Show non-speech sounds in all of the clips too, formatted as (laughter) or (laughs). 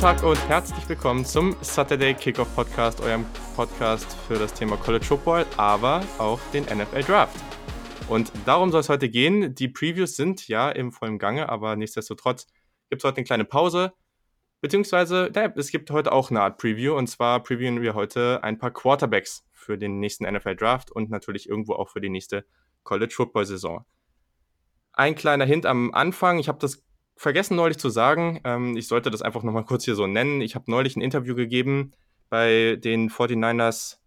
Tag und herzlich willkommen zum Saturday Kickoff Podcast, eurem Podcast für das Thema College Football, aber auch den NFL Draft. Und darum soll es heute gehen. Die Previews sind ja im vollen Gange, aber nichtsdestotrotz gibt es heute eine kleine Pause. Beziehungsweise, ja, es gibt heute auch eine Art Preview und zwar previewen wir heute ein paar Quarterbacks für den nächsten NFL Draft und natürlich irgendwo auch für die nächste College Football Saison. Ein kleiner Hint am Anfang, ich habe das vergessen neulich zu sagen, ähm, ich sollte das einfach nochmal kurz hier so nennen. Ich habe neulich ein Interview gegeben bei den 49ers,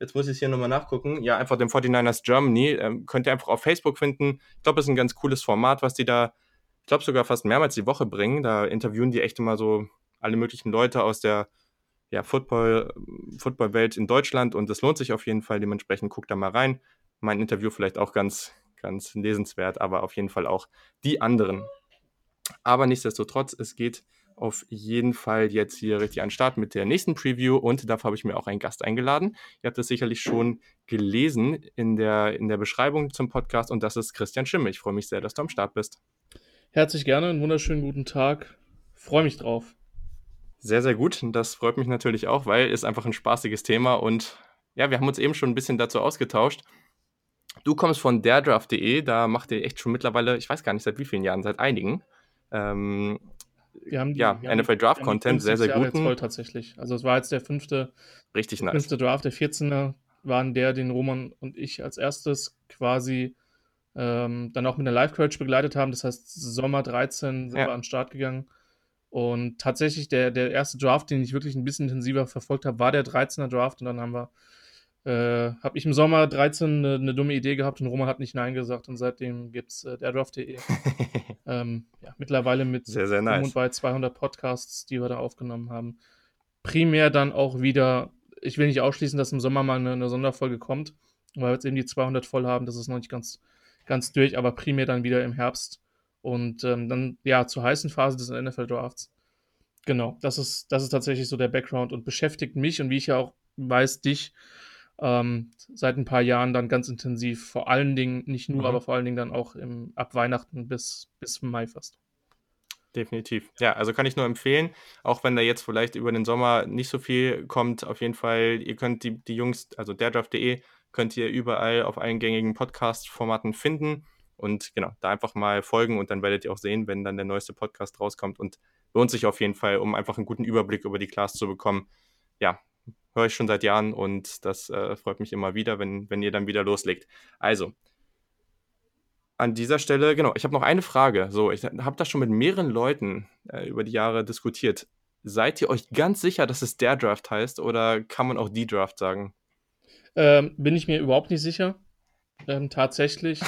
jetzt muss ich es hier nochmal nachgucken, ja, einfach dem 49ers Germany, ähm, könnt ihr einfach auf Facebook finden. Ich glaube, das ist ein ganz cooles Format, was die da, ich glaube sogar fast mehrmals die Woche bringen. Da interviewen die echt immer so alle möglichen Leute aus der ja, Football, Football-Welt in Deutschland und das lohnt sich auf jeden Fall. Dementsprechend guckt da mal rein. Mein Interview vielleicht auch ganz, ganz lesenswert, aber auf jeden Fall auch die anderen. Aber nichtsdestotrotz, es geht auf jeden Fall jetzt hier richtig an den Start mit der nächsten Preview und dafür habe ich mir auch einen Gast eingeladen. Ihr habt das sicherlich schon gelesen in der, in der Beschreibung zum Podcast und das ist Christian Schimme. Ich freue mich sehr, dass du am Start bist. Herzlich gerne, einen wunderschönen guten Tag. Freue mich drauf. Sehr, sehr gut. Das freut mich natürlich auch, weil es einfach ein spaßiges Thema und ja, wir haben uns eben schon ein bisschen dazu ausgetauscht. Du kommst von derdraft.de, da macht ihr echt schon mittlerweile, ich weiß gar nicht seit wie vielen Jahren, seit einigen, ähm, wir haben die, ja, NFL Draft Content, sehr, sehr gut. voll tatsächlich. Also es war jetzt der fünfte, Richtig nice. fünfte Draft, der 14er waren der, den Roman und ich als erstes quasi ähm, dann auch mit einer Live-Coach begleitet haben. Das heißt, Sommer 13 sind ja. wir an den Start gegangen. Und tatsächlich der, der erste Draft, den ich wirklich ein bisschen intensiver verfolgt habe, war der 13er Draft. Und dann haben wir äh, habe ich im Sommer 13 eine, eine, dumme Idee gehabt und Roman hat nicht Nein gesagt und seitdem gibt es äh, derdraft.de. (laughs) ähm, ja, mittlerweile mit sehr, sehr nice. und bei 200 Podcasts, die wir da aufgenommen haben. Primär dann auch wieder, ich will nicht ausschließen, dass im Sommer mal eine, eine Sonderfolge kommt, weil wir jetzt eben die 200 voll haben, das ist noch nicht ganz, ganz durch, aber primär dann wieder im Herbst und ähm, dann ja zur heißen Phase des NFL Drafts. Genau, das ist, das ist tatsächlich so der Background und beschäftigt mich und wie ich ja auch weiß, dich ähm, seit ein paar Jahren dann ganz intensiv, vor allen Dingen, nicht nur, mhm. aber vor allen Dingen dann auch im, ab Weihnachten bis, bis Mai fast. Definitiv. Ja, also kann ich nur empfehlen, auch wenn da jetzt vielleicht über den Sommer nicht so viel kommt, auf jeden Fall, ihr könnt die, die Jungs, also derdraft.de, könnt ihr überall auf allen gängigen Podcast-Formaten finden und genau, da einfach mal folgen und dann werdet ihr auch sehen, wenn dann der neueste Podcast rauskommt und lohnt sich auf jeden Fall, um einfach einen guten Überblick über die Class zu bekommen. Ja, höre ich schon seit Jahren und das äh, freut mich immer wieder, wenn, wenn ihr dann wieder loslegt. Also, an dieser Stelle, genau, ich habe noch eine Frage. So, ich habe das schon mit mehreren Leuten äh, über die Jahre diskutiert. Seid ihr euch ganz sicher, dass es der Draft heißt oder kann man auch die Draft sagen? Ähm, bin ich mir überhaupt nicht sicher. Ähm, tatsächlich.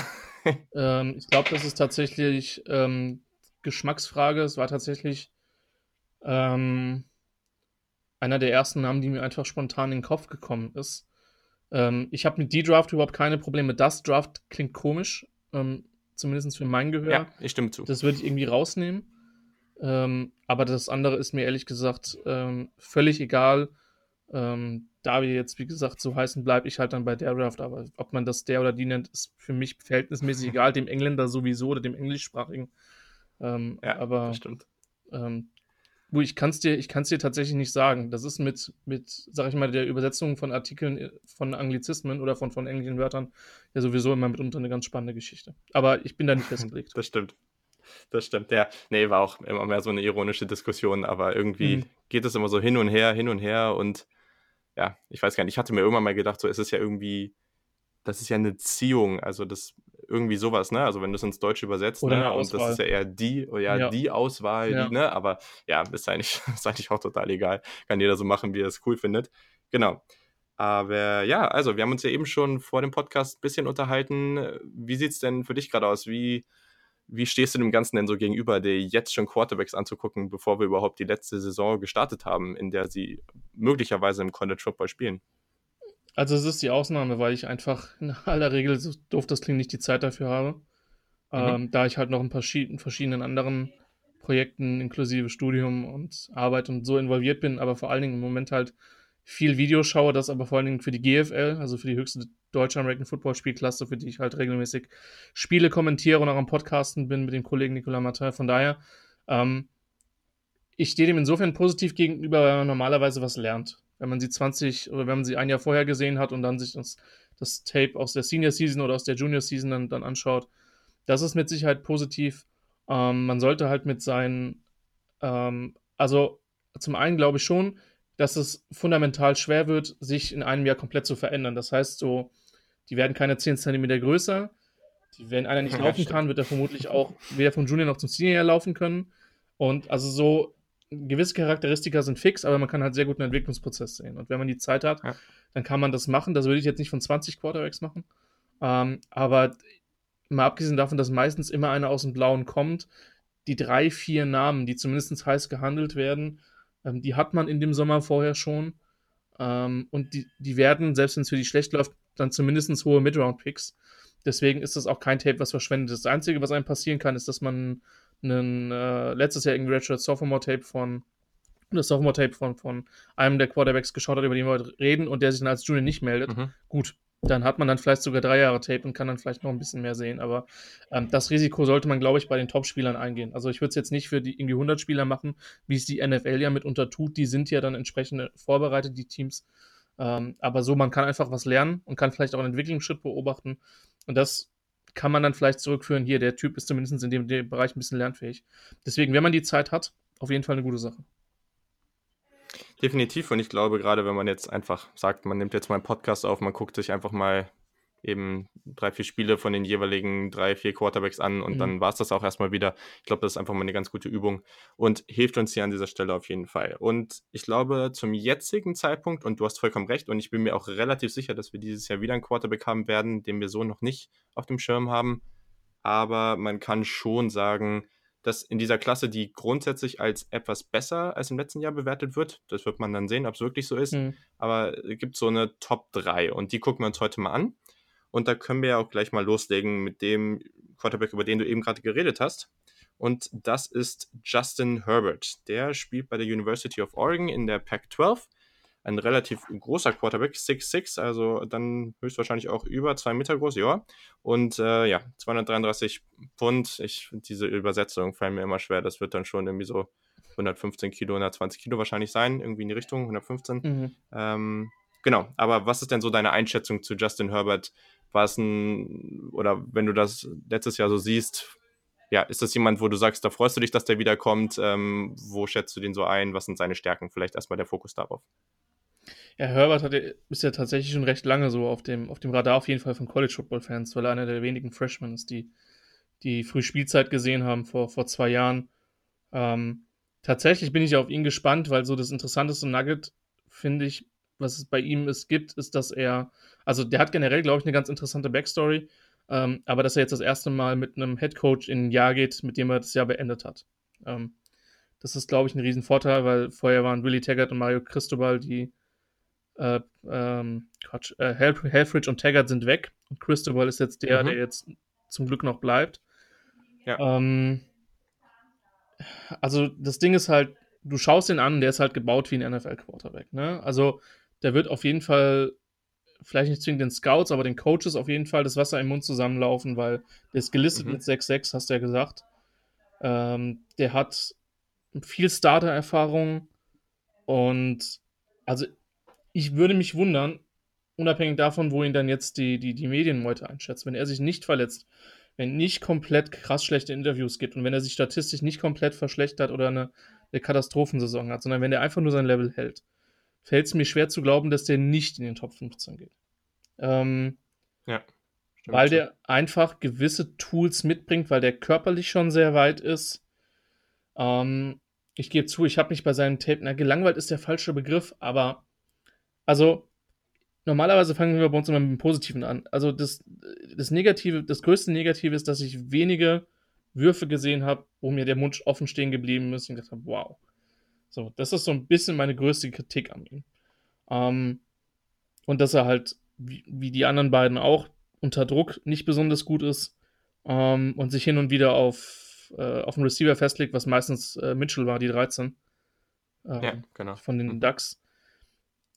(laughs) ähm, ich glaube, das ist tatsächlich ähm, Geschmacksfrage. Es war tatsächlich ähm, einer der ersten Namen, die mir einfach spontan in den Kopf gekommen ist. Ähm, ich habe mit D-Draft überhaupt keine Probleme. Das Draft klingt komisch, ähm, zumindest für mein Gehör. Ja, ich stimme zu. Das würde ich irgendwie rausnehmen. Ähm, aber das andere ist mir ehrlich gesagt ähm, völlig egal. Ähm, da wir jetzt, wie gesagt, so heißen, bleibe ich halt dann bei der Draft. Aber ob man das der oder die nennt, ist für mich verhältnismäßig (laughs) egal. Dem Engländer sowieso oder dem Englischsprachigen. Ähm, ja, aber stimmt. Du, ich kann es dir, dir tatsächlich nicht sagen. Das ist mit, mit, sag ich mal, der Übersetzung von Artikeln äh, von Anglizismen oder von, von englischen Wörtern ja sowieso immer mitunter eine ganz spannende Geschichte. Aber ich bin da nicht (laughs) festgelegt. Das stimmt. Das stimmt, ja. Nee, war auch immer mehr so eine ironische Diskussion, aber irgendwie mhm. geht es immer so hin und her, hin und her und ja, ich weiß gar nicht, ich hatte mir irgendwann mal gedacht, so ist es ja irgendwie, das ist ja eine Ziehung, also das irgendwie sowas, ne? Also wenn du es ins Deutsche übersetzt, Oder ne? Und das ist ja eher die, ja, ja. die Auswahl, ja. Die, ne? Aber ja, ist eigentlich, (laughs) ist eigentlich auch total egal. Kann jeder so machen, wie er es cool findet. Genau. Aber ja, also wir haben uns ja eben schon vor dem Podcast ein bisschen unterhalten. Wie sieht es denn für dich gerade aus? Wie, wie stehst du dem Ganzen denn so gegenüber, dir jetzt schon Quarterbacks anzugucken, bevor wir überhaupt die letzte Saison gestartet haben, in der sie möglicherweise im College Football spielen? Also es ist die Ausnahme, weil ich einfach in aller Regel, so doof das klingt, nicht die Zeit dafür habe. Mhm. Ähm, da ich halt noch in verschiedenen anderen Projekten inklusive Studium und Arbeit und so involviert bin, aber vor allen Dingen im Moment halt viel Video schaue, das aber vor allen Dingen für die GFL, also für die höchste deutsche American Football Spielklasse, für die ich halt regelmäßig Spiele kommentiere und auch am Podcasten bin mit dem Kollegen Nicolas Martin. Von daher, ähm, ich stehe dem insofern positiv gegenüber, weil man normalerweise was lernt. Wenn man sie 20 oder wenn man sie ein Jahr vorher gesehen hat und dann sich das, das Tape aus der Senior Season oder aus der Junior Season dann, dann anschaut, das ist mit Sicherheit positiv. Ähm, man sollte halt mit seinen, ähm, also zum einen glaube ich schon, dass es fundamental schwer wird, sich in einem Jahr komplett zu verändern. Das heißt, so, die werden keine 10 cm größer. Die, wenn einer nicht (laughs) laufen kann, wird er vermutlich auch weder vom Junior noch zum Senior laufen können. Und also so gewisse Charakteristika sind fix, aber man kann halt sehr gut einen Entwicklungsprozess sehen. Und wenn man die Zeit hat, ja. dann kann man das machen. Das würde ich jetzt nicht von 20 Quarterbacks machen. Ähm, aber mal abgesehen davon, dass meistens immer einer aus dem Blauen kommt, die drei, vier Namen, die zumindest heiß gehandelt werden, ähm, die hat man in dem Sommer vorher schon. Ähm, und die, die werden, selbst wenn es für die schlecht läuft, dann zumindest hohe Midround-Picks. Deswegen ist das auch kein Tape, was verschwendet ist. Das Einzige, was einem passieren kann, ist, dass man einen, äh, letztes Jahr irgendwie Redshirt Sophomore-Tape von das Sophomore-Tape von, von einem der Quarterbacks geschaut hat, über den wir heute reden und der sich dann als Junior nicht meldet. Mhm. Gut, dann hat man dann vielleicht sogar drei Jahre Tape und kann dann vielleicht noch ein bisschen mehr sehen. Aber ähm, das Risiko sollte man, glaube ich, bei den Top-Spielern eingehen. Also ich würde es jetzt nicht für die irgendwie 100 Spieler machen, wie es die NFL ja mitunter tut. Die sind ja dann entsprechend vorbereitet, die Teams. Ähm, aber so, man kann einfach was lernen und kann vielleicht auch einen Entwicklungsschritt beobachten. Und das kann man dann vielleicht zurückführen. Hier, der Typ ist zumindest in dem, dem Bereich ein bisschen lernfähig. Deswegen, wenn man die Zeit hat, auf jeden Fall eine gute Sache. Definitiv. Und ich glaube, gerade wenn man jetzt einfach sagt, man nimmt jetzt mal einen Podcast auf, man guckt sich einfach mal eben drei, vier Spiele von den jeweiligen drei, vier Quarterbacks an und mhm. dann war es das auch erstmal wieder. Ich glaube, das ist einfach mal eine ganz gute Übung und hilft uns hier an dieser Stelle auf jeden Fall. Und ich glaube, zum jetzigen Zeitpunkt, und du hast vollkommen recht, und ich bin mir auch relativ sicher, dass wir dieses Jahr wieder einen Quarterback haben werden, den wir so noch nicht auf dem Schirm haben. Aber man kann schon sagen, dass in dieser Klasse die grundsätzlich als etwas besser als im letzten Jahr bewertet wird. Das wird man dann sehen, ob es wirklich so ist. Mhm. Aber es gibt so eine Top 3 und die gucken wir uns heute mal an. Und da können wir ja auch gleich mal loslegen mit dem Quarterback, über den du eben gerade geredet hast. Und das ist Justin Herbert. Der spielt bei der University of Oregon in der Pac-12 ein relativ großer Quarterback, 6'6, also dann höchstwahrscheinlich auch über zwei Meter groß, ja. Und äh, ja, 233 Pfund. Ich, diese Übersetzung fallen mir immer schwer. Das wird dann schon irgendwie so 115 Kilo, 120 Kilo wahrscheinlich sein, irgendwie in die Richtung, 115. Mhm. Ähm, genau, aber was ist denn so deine Einschätzung zu Justin Herbert? War es ein, oder wenn du das letztes Jahr so siehst, ja, ist das jemand, wo du sagst, da freust du dich, dass der wiederkommt? Ähm, wo schätzt du den so ein? Was sind seine Stärken? Vielleicht erstmal der Fokus darauf. Ja, Herbert hat, ist ja tatsächlich schon recht lange so auf dem, auf dem Radar auf jeden Fall von College Football Fans, weil er einer der wenigen Freshmen ist, die die früh Spielzeit gesehen haben vor, vor zwei Jahren. Ähm, tatsächlich bin ich auf ihn gespannt, weil so das interessanteste Nugget, finde ich, was es bei ihm ist, gibt, ist, dass er, also der hat generell, glaube ich, eine ganz interessante Backstory, ähm, aber dass er jetzt das erste Mal mit einem Head Coach in ein Jahr geht, mit dem er das Jahr beendet hat. Ähm, das ist, glaube ich, ein Riesenvorteil, weil vorher waren Willie Taggart und Mario Cristobal die äh, ähm, Quatsch, äh, Helfrich und Taggart sind weg und Cristobal ist jetzt der, mhm. der jetzt zum Glück noch bleibt. Ja. Ähm, also das Ding ist halt, du schaust ihn an, der ist halt gebaut wie ein NFL-Quarterback. Ne? Also der wird auf jeden Fall, vielleicht nicht zwingend den Scouts, aber den Coaches auf jeden Fall das Wasser im Mund zusammenlaufen, weil der ist gelistet mhm. mit 6-6, hast du ja gesagt. Ähm, der hat viel Starter-Erfahrung und also ich würde mich wundern, unabhängig davon, wo ihn dann jetzt die, die, die Medienmeute einschätzt, wenn er sich nicht verletzt, wenn nicht komplett krass schlechte Interviews gibt und wenn er sich statistisch nicht komplett verschlechtert oder eine, eine Katastrophensaison hat, sondern wenn er einfach nur sein Level hält, fällt es mir schwer zu glauben, dass der nicht in den Top 15 geht. Ähm, ja. Weil so. der einfach gewisse Tools mitbringt, weil der körperlich schon sehr weit ist. Ähm, ich gebe zu, ich habe mich bei seinen Tape, na, gelangweilt ist der falsche Begriff, aber also, normalerweise fangen wir bei uns immer mit dem Positiven an. Also, das, das Negative, das größte Negative ist, dass ich wenige Würfe gesehen habe, wo mir der Mund offen stehen geblieben ist und gedacht habe, wow. So, das ist so ein bisschen meine größte Kritik an ihm. Ähm, und dass er halt, wie, wie, die anderen beiden auch, unter Druck nicht besonders gut ist ähm, und sich hin und wieder auf, äh, auf einen Receiver festlegt, was meistens äh, Mitchell war, die 13. Ähm, ja, genau. Von den mhm. Ducks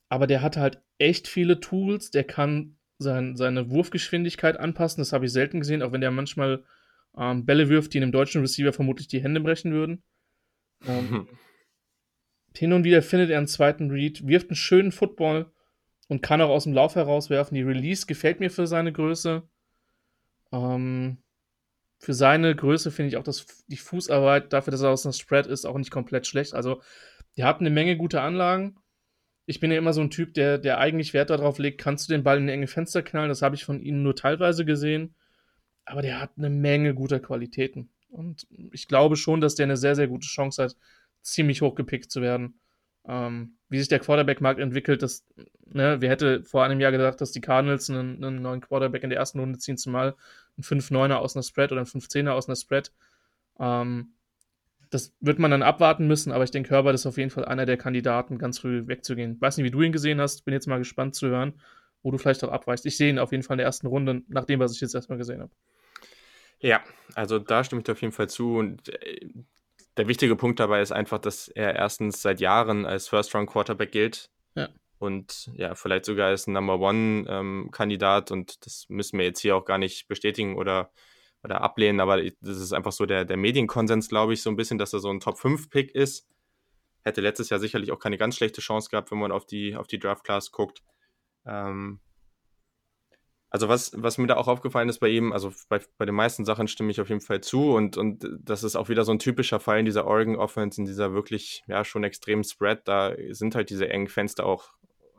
aber der hat halt echt viele Tools. Der kann sein, seine Wurfgeschwindigkeit anpassen. Das habe ich selten gesehen, auch wenn der manchmal ähm, Bälle wirft, die einem deutschen Receiver vermutlich die Hände brechen würden. (laughs) Hin und wieder findet er einen zweiten Read, wirft einen schönen Football und kann auch aus dem Lauf herauswerfen. Die Release gefällt mir für seine Größe. Ähm, für seine Größe finde ich auch das, die Fußarbeit, dafür, dass er aus einem Spread ist, auch nicht komplett schlecht. Also, der hat eine Menge gute Anlagen. Ich bin ja immer so ein Typ, der, der eigentlich Wert darauf legt, kannst du den Ball in enge Fenster knallen. Das habe ich von ihm nur teilweise gesehen. Aber der hat eine Menge guter Qualitäten. Und ich glaube schon, dass der eine sehr, sehr gute Chance hat, ziemlich hoch gepickt zu werden. Ähm, wie sich der Quarterback-Markt entwickelt, das, ne, wer hätte vor einem Jahr gedacht, dass die Cardinals einen, einen neuen Quarterback in der ersten Runde ziehen, zumal ein 5-9er aus einer Spread oder ein 5-10er aus einer Spread. Ähm, das wird man dann abwarten müssen, aber ich denke, Herbert ist auf jeden Fall einer der Kandidaten, ganz früh wegzugehen. Weiß nicht, wie du ihn gesehen hast, bin jetzt mal gespannt zu hören, wo du vielleicht auch abweichst. Ich sehe ihn auf jeden Fall in der ersten Runde, nach dem, was ich jetzt erstmal gesehen habe. Ja, also da stimme ich dir auf jeden Fall zu. Und äh, der wichtige Punkt dabei ist einfach, dass er erstens seit Jahren als First-Round-Quarterback gilt. Ja. Und ja, vielleicht sogar als Number One-Kandidat. Ähm, und das müssen wir jetzt hier auch gar nicht bestätigen oder, oder ablehnen. Aber das ist einfach so der, der Medienkonsens, glaube ich, so ein bisschen, dass er so ein Top-5-Pick ist. Hätte letztes Jahr sicherlich auch keine ganz schlechte Chance gehabt, wenn man auf die, auf die Draft-Class guckt. Ähm, also was, was mir da auch aufgefallen ist bei ihm, also bei, bei den meisten Sachen stimme ich auf jeden Fall zu und, und das ist auch wieder so ein typischer Fall in dieser Oregon Offense, in dieser wirklich, ja, schon extremen Spread, da sind halt diese engen Fenster auch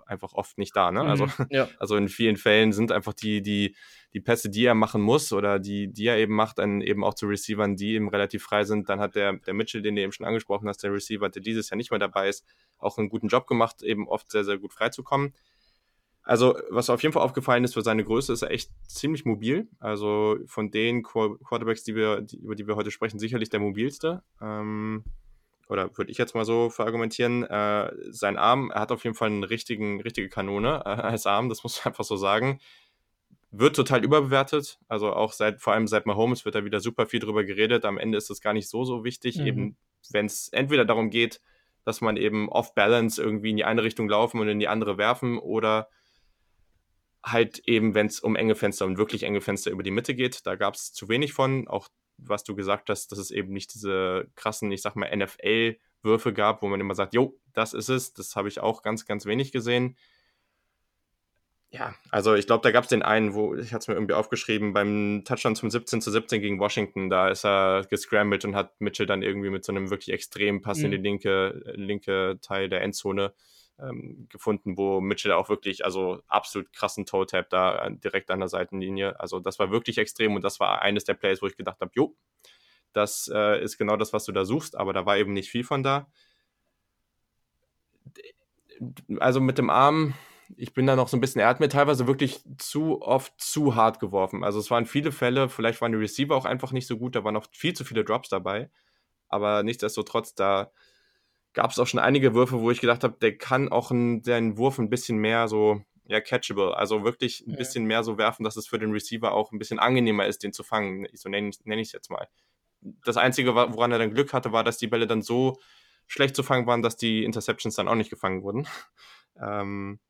einfach oft nicht da, ne? Also, mhm, ja. (laughs) also in vielen Fällen sind einfach die, die, die Pässe, die er machen muss oder die, die er eben macht, dann eben auch zu Receivern, die eben relativ frei sind. Dann hat der, der Mitchell, den du eben schon angesprochen hast, der Receiver, der dieses Jahr nicht mehr dabei ist, auch einen guten Job gemacht, eben oft sehr, sehr gut freizukommen. Also, was auf jeden Fall aufgefallen ist, für seine Größe ist er echt ziemlich mobil. Also von den Quarterbacks, die wir, die, über die wir heute sprechen, sicherlich der mobilste. Ähm, oder würde ich jetzt mal so verargumentieren. Äh, sein Arm, er hat auf jeden Fall eine richtigen, richtige Kanone äh, (laughs) als Arm, das muss man einfach so sagen. Wird total überbewertet. Also auch seit, vor allem seit Mahomes wird da wieder super viel drüber geredet. Am Ende ist das gar nicht so, so wichtig. Mhm. Eben, wenn es entweder darum geht, dass man eben off-balance irgendwie in die eine Richtung laufen und in die andere werfen oder halt eben, wenn es um enge Fenster und wirklich enge Fenster über die Mitte geht, da gab es zu wenig von. Auch was du gesagt hast, dass es eben nicht diese krassen, ich sag mal, NFL-Würfe gab, wo man immer sagt, jo, das ist es. Das habe ich auch ganz, ganz wenig gesehen. Ja, also ich glaube, da gab es den einen, wo, ich hatte es mir irgendwie aufgeschrieben, beim Touchdown zum 17 zu 17 gegen Washington, da ist er gescrambled und hat Mitchell dann irgendwie mit so einem wirklich extremen Pass mhm. in die linke, linke Teil der Endzone ähm, gefunden, wo Mitchell auch wirklich, also absolut krassen Toe-Tap da direkt an der Seitenlinie. Also das war wirklich extrem und das war eines der Plays, wo ich gedacht habe, jo, das äh, ist genau das, was du da suchst, aber da war eben nicht viel von da. Also mit dem Arm, ich bin da noch so ein bisschen, er hat mir teilweise wirklich zu oft zu hart geworfen. Also es waren viele Fälle, vielleicht waren die Receiver auch einfach nicht so gut, da waren noch viel zu viele Drops dabei. Aber nichtsdestotrotz, da gab es auch schon einige Würfe, wo ich gedacht habe, der kann auch einen, den Wurf ein bisschen mehr so ja, catchable, also wirklich ein ja. bisschen mehr so werfen, dass es für den Receiver auch ein bisschen angenehmer ist, den zu fangen. So nenne nenn ich es jetzt mal. Das Einzige, woran er dann Glück hatte, war, dass die Bälle dann so schlecht zu fangen waren, dass die Interceptions dann auch nicht gefangen wurden. (laughs) Ähm,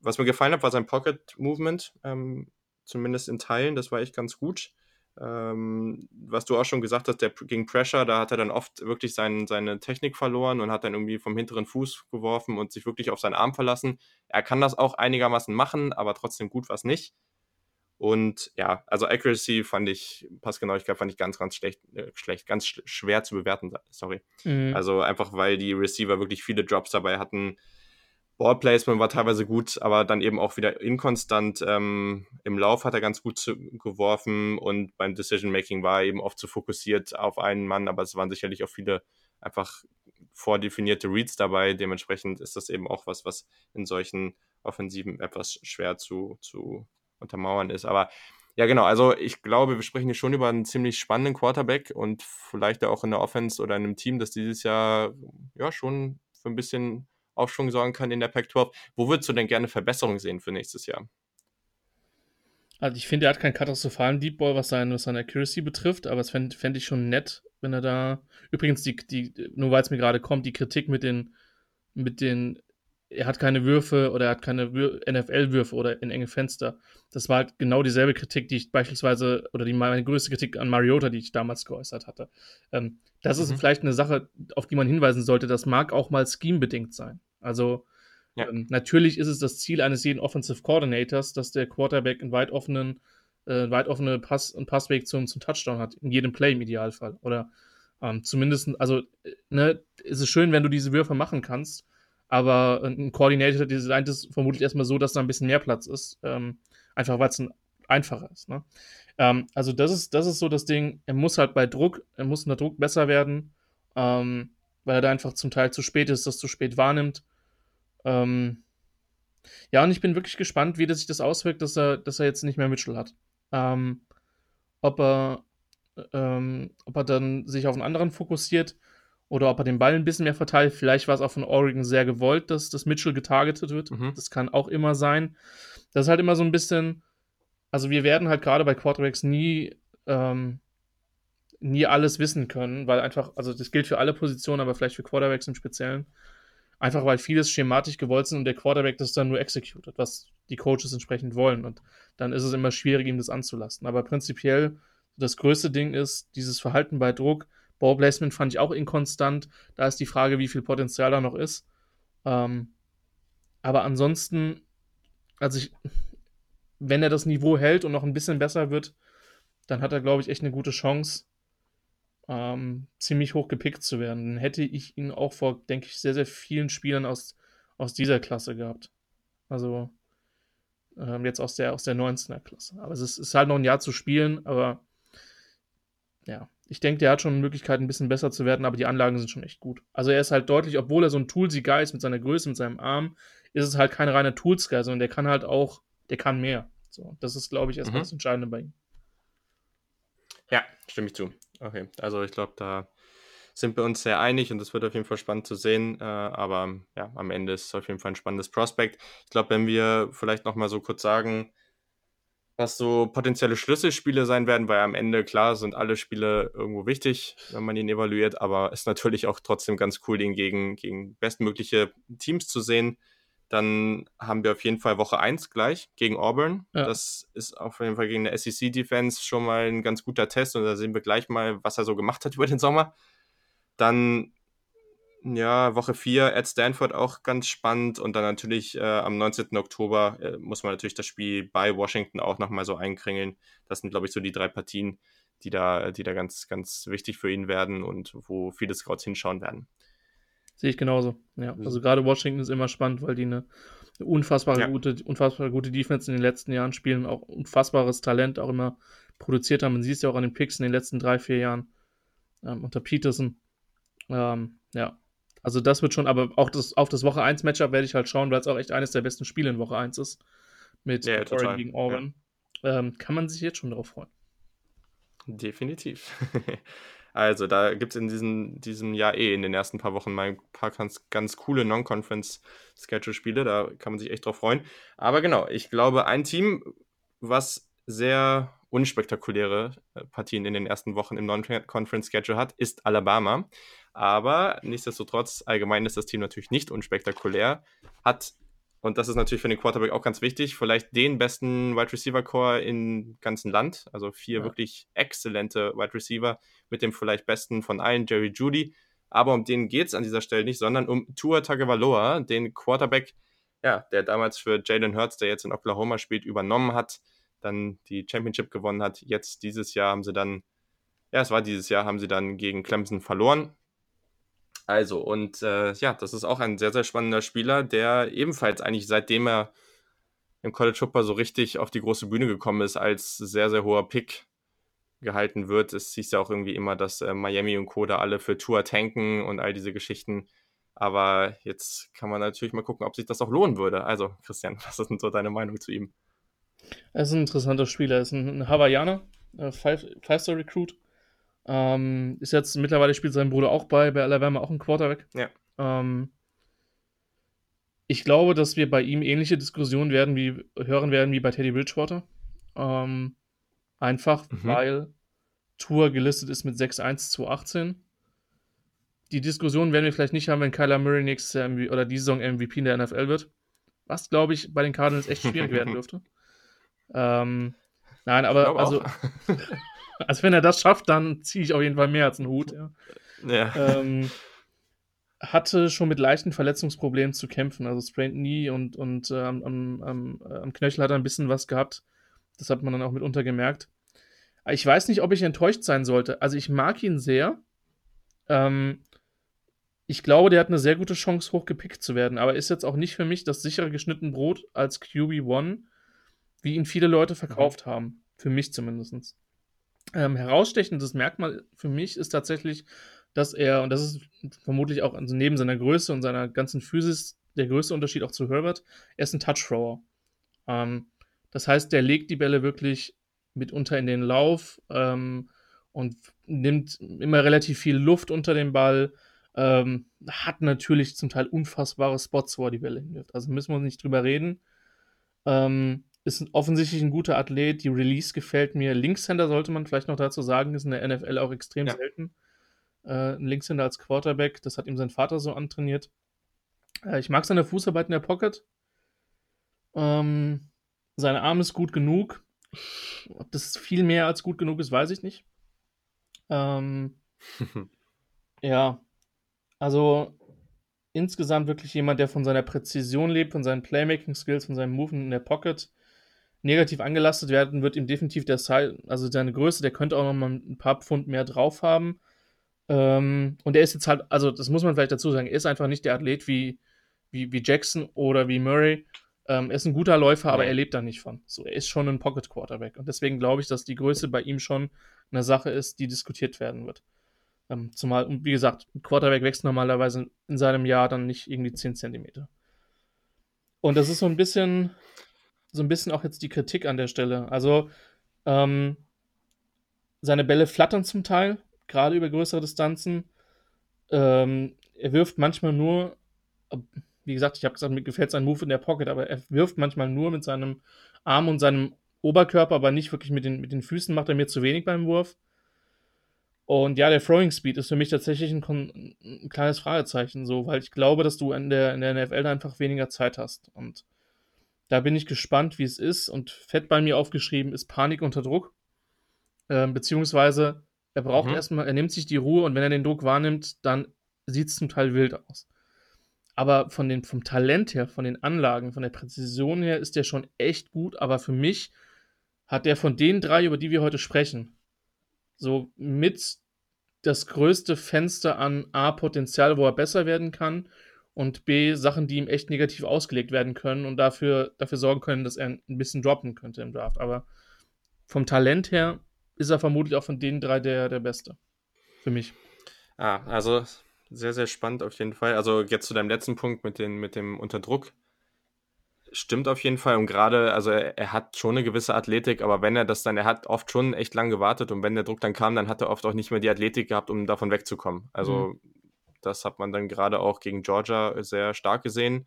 was mir gefallen hat, war sein Pocket Movement, ähm, zumindest in Teilen, das war echt ganz gut. Ähm, was du auch schon gesagt hast, der gegen Pressure, da hat er dann oft wirklich sein, seine Technik verloren und hat dann irgendwie vom hinteren Fuß geworfen und sich wirklich auf seinen Arm verlassen. Er kann das auch einigermaßen machen, aber trotzdem gut was nicht. Und ja, also Accuracy fand ich, Passgenauigkeit fand ich ganz, ganz schlecht, äh, schlecht ganz sch schwer zu bewerten, sorry. Mhm. Also einfach, weil die Receiver wirklich viele Drops dabei hatten. Ballplacement war teilweise gut, aber dann eben auch wieder inkonstant. Ähm, Im Lauf hat er ganz gut zu, geworfen und beim Decision Making war er eben oft zu fokussiert auf einen Mann, aber es waren sicherlich auch viele einfach vordefinierte Reads dabei. Dementsprechend ist das eben auch was, was in solchen Offensiven etwas schwer zu, zu untermauern ist. Aber ja, genau. Also ich glaube, wir sprechen hier schon über einen ziemlich spannenden Quarterback und vielleicht auch in der Offense oder in einem Team, das dieses Jahr ja schon für ein bisschen Aufschwung sorgen kann in der Pac-12. Wo würdest du denn gerne Verbesserungen sehen für nächstes Jahr? Also ich finde, er hat keinen katastrophalen Deep Ball, was, sein, was seine Accuracy betrifft, aber es fände fänd ich schon nett, wenn er da. Übrigens, die, die, nur weil es mir gerade kommt, die Kritik mit den, mit den er hat keine Würfe oder er hat keine NFL-Würfe oder in enge Fenster. Das war halt genau dieselbe Kritik, die ich beispielsweise, oder die meine größte Kritik an Mariota, die ich damals geäußert hatte. Ähm, das mhm. ist vielleicht eine Sache, auf die man hinweisen sollte. Das mag auch mal scheme-bedingt sein. Also ja. ähm, natürlich ist es das Ziel eines jeden Offensive Coordinators, dass der Quarterback einen weit offenen, äh, weit offene Pass, einen Passweg zum, zum Touchdown hat, in jedem Play im Idealfall. Oder ähm, zumindest, also, äh, ne, ist es schön, wenn du diese Würfe machen kannst aber ein Coordinator designt es vermutlich erstmal so, dass da ein bisschen mehr Platz ist. Ähm, einfach weil es einfacher ist. Ne? Ähm, also das ist, das ist so das Ding, er muss halt bei Druck, er muss unter Druck besser werden, ähm, weil er da einfach zum Teil zu spät ist, das zu spät wahrnimmt. Ähm, ja, und ich bin wirklich gespannt, wie das sich das auswirkt, dass er, dass er jetzt nicht mehr Mitchell hat. Ähm, ob er, ähm, ob er dann sich auf einen anderen fokussiert oder ob er den Ball ein bisschen mehr verteilt. Vielleicht war es auch von Oregon sehr gewollt, dass, dass Mitchell getargetet wird. Mhm. Das kann auch immer sein. Das ist halt immer so ein bisschen, also wir werden halt gerade bei Quarterbacks nie, ähm, nie alles wissen können, weil einfach, also das gilt für alle Positionen, aber vielleicht für Quarterbacks im Speziellen. Einfach weil vieles schematisch gewollt sind und der Quarterback das dann nur executed, was die Coaches entsprechend wollen. Und dann ist es immer schwierig, ihm das anzulasten. Aber prinzipiell, das größte Ding ist, dieses Verhalten bei Druck, Ballplacement fand ich auch inkonstant. Da ist die Frage, wie viel Potenzial da noch ist. Ähm, aber ansonsten, also ich, wenn er das Niveau hält und noch ein bisschen besser wird, dann hat er, glaube ich, echt eine gute Chance, ähm, ziemlich hoch gepickt zu werden. Dann hätte ich ihn auch vor, denke ich, sehr, sehr vielen Spielern aus, aus dieser Klasse gehabt. Also ähm, jetzt aus der, aus der 19er Klasse. Aber es ist, ist halt noch ein Jahr zu spielen, aber ja, ich denke, der hat schon Möglichkeiten, ein bisschen besser zu werden, aber die Anlagen sind schon echt gut. Also er ist halt deutlich, obwohl er so ein Toolsy-Guy ist mit seiner Größe, mit seinem Arm, ist es halt kein reiner Tools-Guy, sondern der kann halt auch, der kann mehr. So, das ist, glaube ich, erstmal mhm. das Entscheidende bei ihm. Ja, stimme ich zu. Okay, also ich glaube, da sind wir uns sehr einig und das wird auf jeden Fall spannend zu sehen. Äh, aber ja, am Ende ist es auf jeden Fall ein spannendes Prospekt. Ich glaube, wenn wir vielleicht nochmal so kurz sagen, was so potenzielle Schlüsselspiele sein werden, weil am Ende, klar, sind alle Spiele irgendwo wichtig, wenn man ihn evaluiert, aber ist natürlich auch trotzdem ganz cool, ihn gegen, gegen bestmögliche Teams zu sehen. Dann haben wir auf jeden Fall Woche 1 gleich gegen Auburn. Ja. Das ist auf jeden Fall gegen eine SEC-Defense schon mal ein ganz guter Test und da sehen wir gleich mal, was er so gemacht hat (laughs) über den Sommer. Dann ja, Woche 4 at Stanford auch ganz spannend und dann natürlich äh, am 19. Oktober äh, muss man natürlich das Spiel bei Washington auch nochmal so einkringeln. Das sind, glaube ich, so die drei Partien, die da, die da ganz, ganz wichtig für ihn werden und wo viele Scouts hinschauen werden. Sehe ich genauso. Ja, mhm. also gerade Washington ist immer spannend, weil die eine, eine unfassbare ja. gute, unfassbar gute Defense in den letzten Jahren spielen, auch unfassbares Talent auch immer produziert haben. Man sieht es ja auch an den Picks in den letzten drei, vier Jahren ähm, unter Peterson. Ähm, ja, also das wird schon, aber auch das, auf das Woche 1 Matchup werde ich halt schauen, weil es auch echt eines der besten Spiele in Woche 1 ist. Mit ja, Oregon gegen Auburn. Ja. Ähm, kann man sich jetzt schon darauf freuen. Definitiv. (laughs) also da gibt es in diesem, diesem Jahr eh in den ersten paar Wochen mal ein paar ganz, ganz coole Non-Conference-Schedule-Spiele. Da kann man sich echt drauf freuen. Aber genau, ich glaube, ein Team, was sehr unspektakuläre äh, Partien in den ersten Wochen im Non-Conference-Schedule hat, ist Alabama. Aber nichtsdestotrotz, allgemein ist das Team natürlich nicht unspektakulär. Hat, und das ist natürlich für den Quarterback auch ganz wichtig, vielleicht den besten Wide Receiver Core im ganzen Land. Also vier ja. wirklich exzellente Wide Receiver mit dem vielleicht besten von allen, Jerry Judy. Aber um den geht es an dieser Stelle nicht, sondern um Tua Tagovailoa, den Quarterback, ja, der damals für Jalen Hurts, der jetzt in Oklahoma spielt, übernommen hat, dann die Championship gewonnen hat. Jetzt dieses Jahr haben sie dann, ja, es war dieses Jahr, haben sie dann gegen Clemson verloren. Also, und äh, ja, das ist auch ein sehr, sehr spannender Spieler, der ebenfalls eigentlich seitdem er im College Football so richtig auf die große Bühne gekommen ist, als sehr, sehr hoher Pick gehalten wird. Es hieß ja auch irgendwie immer, dass äh, Miami und Co. da alle für Tour tanken und all diese Geschichten. Aber jetzt kann man natürlich mal gucken, ob sich das auch lohnen würde. Also, Christian, (laughs) was ist denn so deine Meinung zu ihm? Er ist ein interessanter Spieler. Er ist ein, ein Hawaiianer, äh, Five-Star-Recruit. Ähm, ist jetzt mittlerweile spielt sein Bruder auch bei, bei Alabama auch ein Quarterback. Ja. Ähm, ich glaube, dass wir bei ihm ähnliche Diskussionen werden wie, hören werden wie bei Teddy Bridgewater. Ähm, einfach, mhm. weil Tour gelistet ist mit 6-1 zu 18. die Diskussion werden wir vielleicht nicht haben, wenn Kyler Murray nächstes Jahr MVP, oder die Saison MVP in der NFL wird. Was, glaube ich, bei den Cardinals echt schwierig werden (laughs) dürfte. Ähm, nein, aber also, (laughs) also wenn er das schafft, dann ziehe ich auf jeden Fall mehr als einen Hut. Ja. ja. Ähm, hatte schon mit leichten Verletzungsproblemen zu kämpfen. Also Sprained Knee und, und äh, am, am, am, Knöchel hat er ein bisschen was gehabt. Das hat man dann auch mitunter gemerkt. Ich weiß nicht, ob ich enttäuscht sein sollte. Also ich mag ihn sehr. Ähm, ich glaube, der hat eine sehr gute Chance, hochgepickt zu werden, aber ist jetzt auch nicht für mich das sichere geschnittene Brot als QB1, wie ihn viele Leute verkauft mhm. haben. Für mich zumindest. Ähm, herausstechendes Merkmal für mich ist tatsächlich, dass er, und das ist vermutlich auch also neben seiner Größe und seiner ganzen Physis der größte Unterschied auch zu Herbert, er ist ein Touch-Thrower. Ähm, das heißt, der legt die Bälle wirklich mitunter in den Lauf ähm, und nimmt immer relativ viel Luft unter dem Ball. Ähm, hat natürlich zum Teil unfassbare Spots, wo er die Bälle hinwirft. Also müssen wir nicht drüber reden. Ähm, ist offensichtlich ein guter Athlet. Die Release gefällt mir. Linkshänder sollte man vielleicht noch dazu sagen, ist in der NFL auch extrem ja. selten. Äh, ein Linkshänder als Quarterback, das hat ihm sein Vater so antrainiert. Äh, ich mag seine Fußarbeit in der Pocket. Ähm, seine Arm ist gut genug. Ob das viel mehr als gut genug ist, weiß ich nicht. Ähm, (laughs) ja, also insgesamt wirklich jemand, der von seiner Präzision lebt, von seinen Playmaking-Skills, von seinem Movement in der Pocket. Negativ angelastet werden wird ihm definitiv der Size, also seine Größe, der könnte auch noch mal ein paar Pfund mehr drauf haben. Ähm, und er ist jetzt halt, also das muss man vielleicht dazu sagen, er ist einfach nicht der Athlet wie, wie, wie Jackson oder wie Murray. Ähm, er ist ein guter Läufer, aber er lebt da nicht von. So, er ist schon ein Pocket Quarterback. Und deswegen glaube ich, dass die Größe bei ihm schon eine Sache ist, die diskutiert werden wird. Ähm, zumal, wie gesagt, ein Quarterback wächst normalerweise in seinem Jahr dann nicht irgendwie 10 Zentimeter. Und das ist so ein bisschen, so ein bisschen auch jetzt die Kritik an der Stelle. Also, ähm, seine Bälle flattern zum Teil, gerade über größere Distanzen. Ähm, er wirft manchmal nur, wie gesagt, ich habe gesagt, mir gefällt sein Move in der Pocket, aber er wirft manchmal nur mit seinem Arm und seinem Oberkörper, aber nicht wirklich mit den, mit den Füßen, macht er mir zu wenig beim Wurf. Und ja, der Throwing Speed ist für mich tatsächlich ein, ein, kleines Fragezeichen, so, weil ich glaube, dass du in der, in der NFL einfach weniger Zeit hast. Und da bin ich gespannt, wie es ist. Und fett bei mir aufgeschrieben ist Panik unter Druck. Ähm, beziehungsweise er braucht mhm. erstmal, er nimmt sich die Ruhe und wenn er den Druck wahrnimmt, dann sieht es zum Teil wild aus. Aber von den, vom Talent her, von den Anlagen, von der Präzision her ist der schon echt gut. Aber für mich hat der von den drei, über die wir heute sprechen, so mit das größte Fenster an A, Potenzial, wo er besser werden kann und B, Sachen, die ihm echt negativ ausgelegt werden können und dafür, dafür sorgen können, dass er ein bisschen droppen könnte im Draft. Aber vom Talent her ist er vermutlich auch von den drei der, der Beste. Für mich. Ah, also sehr, sehr spannend auf jeden Fall. Also jetzt zu deinem letzten Punkt mit, den, mit dem Unterdruck stimmt auf jeden Fall. Und gerade, also er, er, hat schon eine gewisse Athletik, aber wenn er das dann, er hat oft schon echt lang gewartet und wenn der Druck dann kam, dann hat er oft auch nicht mehr die Athletik gehabt, um davon wegzukommen. Also mhm. Das hat man dann gerade auch gegen Georgia sehr stark gesehen.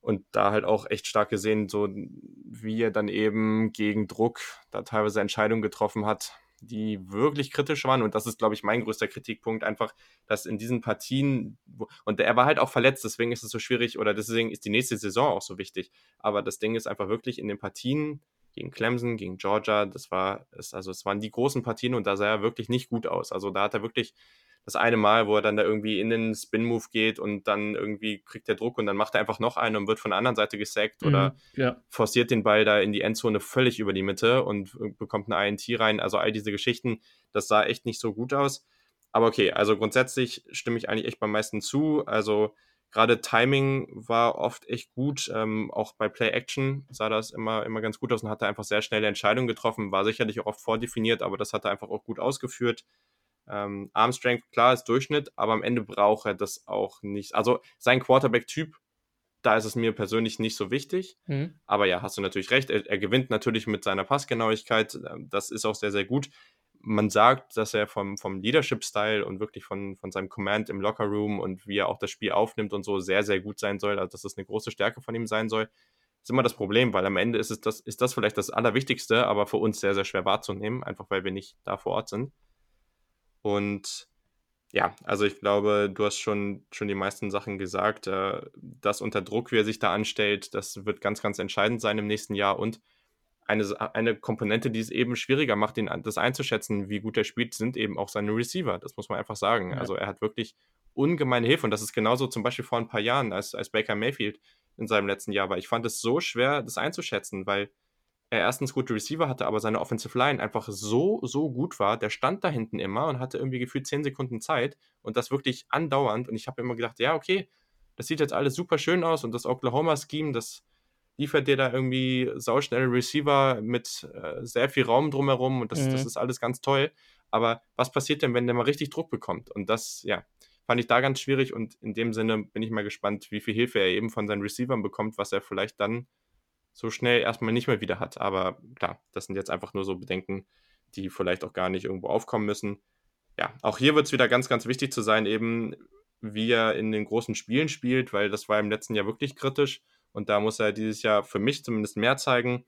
Und da halt auch echt stark gesehen, so wie er dann eben gegen Druck da teilweise Entscheidungen getroffen hat, die wirklich kritisch waren. Und das ist, glaube ich, mein größter Kritikpunkt, einfach, dass in diesen Partien, und er war halt auch verletzt, deswegen ist es so schwierig, oder deswegen ist die nächste Saison auch so wichtig. Aber das Ding ist einfach wirklich in den Partien gegen Clemson, gegen Georgia, das war, also es waren die großen Partien und da sah er wirklich nicht gut aus. Also da hat er wirklich das eine Mal, wo er dann da irgendwie in den Spin-Move geht und dann irgendwie kriegt er Druck und dann macht er einfach noch einen und wird von der anderen Seite gesackt mhm, oder ja. forciert den Ball da in die Endzone völlig über die Mitte und bekommt eine INT rein. Also all diese Geschichten, das sah echt nicht so gut aus. Aber okay, also grundsätzlich stimme ich eigentlich echt beim meisten zu. Also gerade Timing war oft echt gut. Ähm, auch bei Play Action sah das immer, immer ganz gut aus und hatte einfach sehr schnelle Entscheidungen getroffen. War sicherlich auch oft vordefiniert, aber das hat er einfach auch gut ausgeführt. Ähm, Arm Strength, klar, ist Durchschnitt, aber am Ende braucht er das auch nicht. Also sein Quarterback-Typ, da ist es mir persönlich nicht so wichtig. Mhm. Aber ja, hast du natürlich recht. Er, er, gewinnt natürlich mit seiner Passgenauigkeit. Ähm, das ist auch sehr, sehr gut. Man sagt, dass er vom, vom Leadership-Style und wirklich von, von seinem Command im Locker-Room und wie er auch das Spiel aufnimmt und so sehr, sehr gut sein soll. Also, dass das eine große Stärke von ihm sein soll. Das ist immer das Problem, weil am Ende ist, es das, ist das vielleicht das Allerwichtigste, aber für uns sehr, sehr schwer wahrzunehmen, einfach weil wir nicht da vor Ort sind. Und ja, also ich glaube, du hast schon, schon die meisten Sachen gesagt. Äh, das unter Druck, wie er sich da anstellt, das wird ganz, ganz entscheidend sein im nächsten Jahr. Und eine, eine Komponente, die es eben schwieriger macht, ihn, das einzuschätzen, wie gut er spielt, sind eben auch seine Receiver. Das muss man einfach sagen. Ja. Also er hat wirklich ungemeine Hilfe. Und das ist genauso zum Beispiel vor ein paar Jahren, als, als Baker Mayfield in seinem letzten Jahr war. Ich fand es so schwer, das einzuschätzen, weil er erstens gute Receiver hatte, aber seine Offensive Line einfach so, so gut war. Der stand da hinten immer und hatte irgendwie gefühlt 10 Sekunden Zeit und das wirklich andauernd. Und ich habe immer gedacht, ja, okay, das sieht jetzt alles super schön aus und das Oklahoma-Scheme, das liefert dir da irgendwie sauschnelle Receiver mit äh, sehr viel Raum drumherum und das, mhm. das ist alles ganz toll. Aber was passiert denn, wenn der mal richtig Druck bekommt? Und das, ja, fand ich da ganz schwierig und in dem Sinne bin ich mal gespannt, wie viel Hilfe er eben von seinen Receivern bekommt, was er vielleicht dann so schnell erstmal nicht mehr wieder hat. Aber klar, das sind jetzt einfach nur so Bedenken, die vielleicht auch gar nicht irgendwo aufkommen müssen. Ja, auch hier wird es wieder ganz, ganz wichtig zu sein, eben wie er in den großen Spielen spielt, weil das war im letzten Jahr wirklich kritisch. Und da muss er dieses Jahr für mich zumindest mehr zeigen.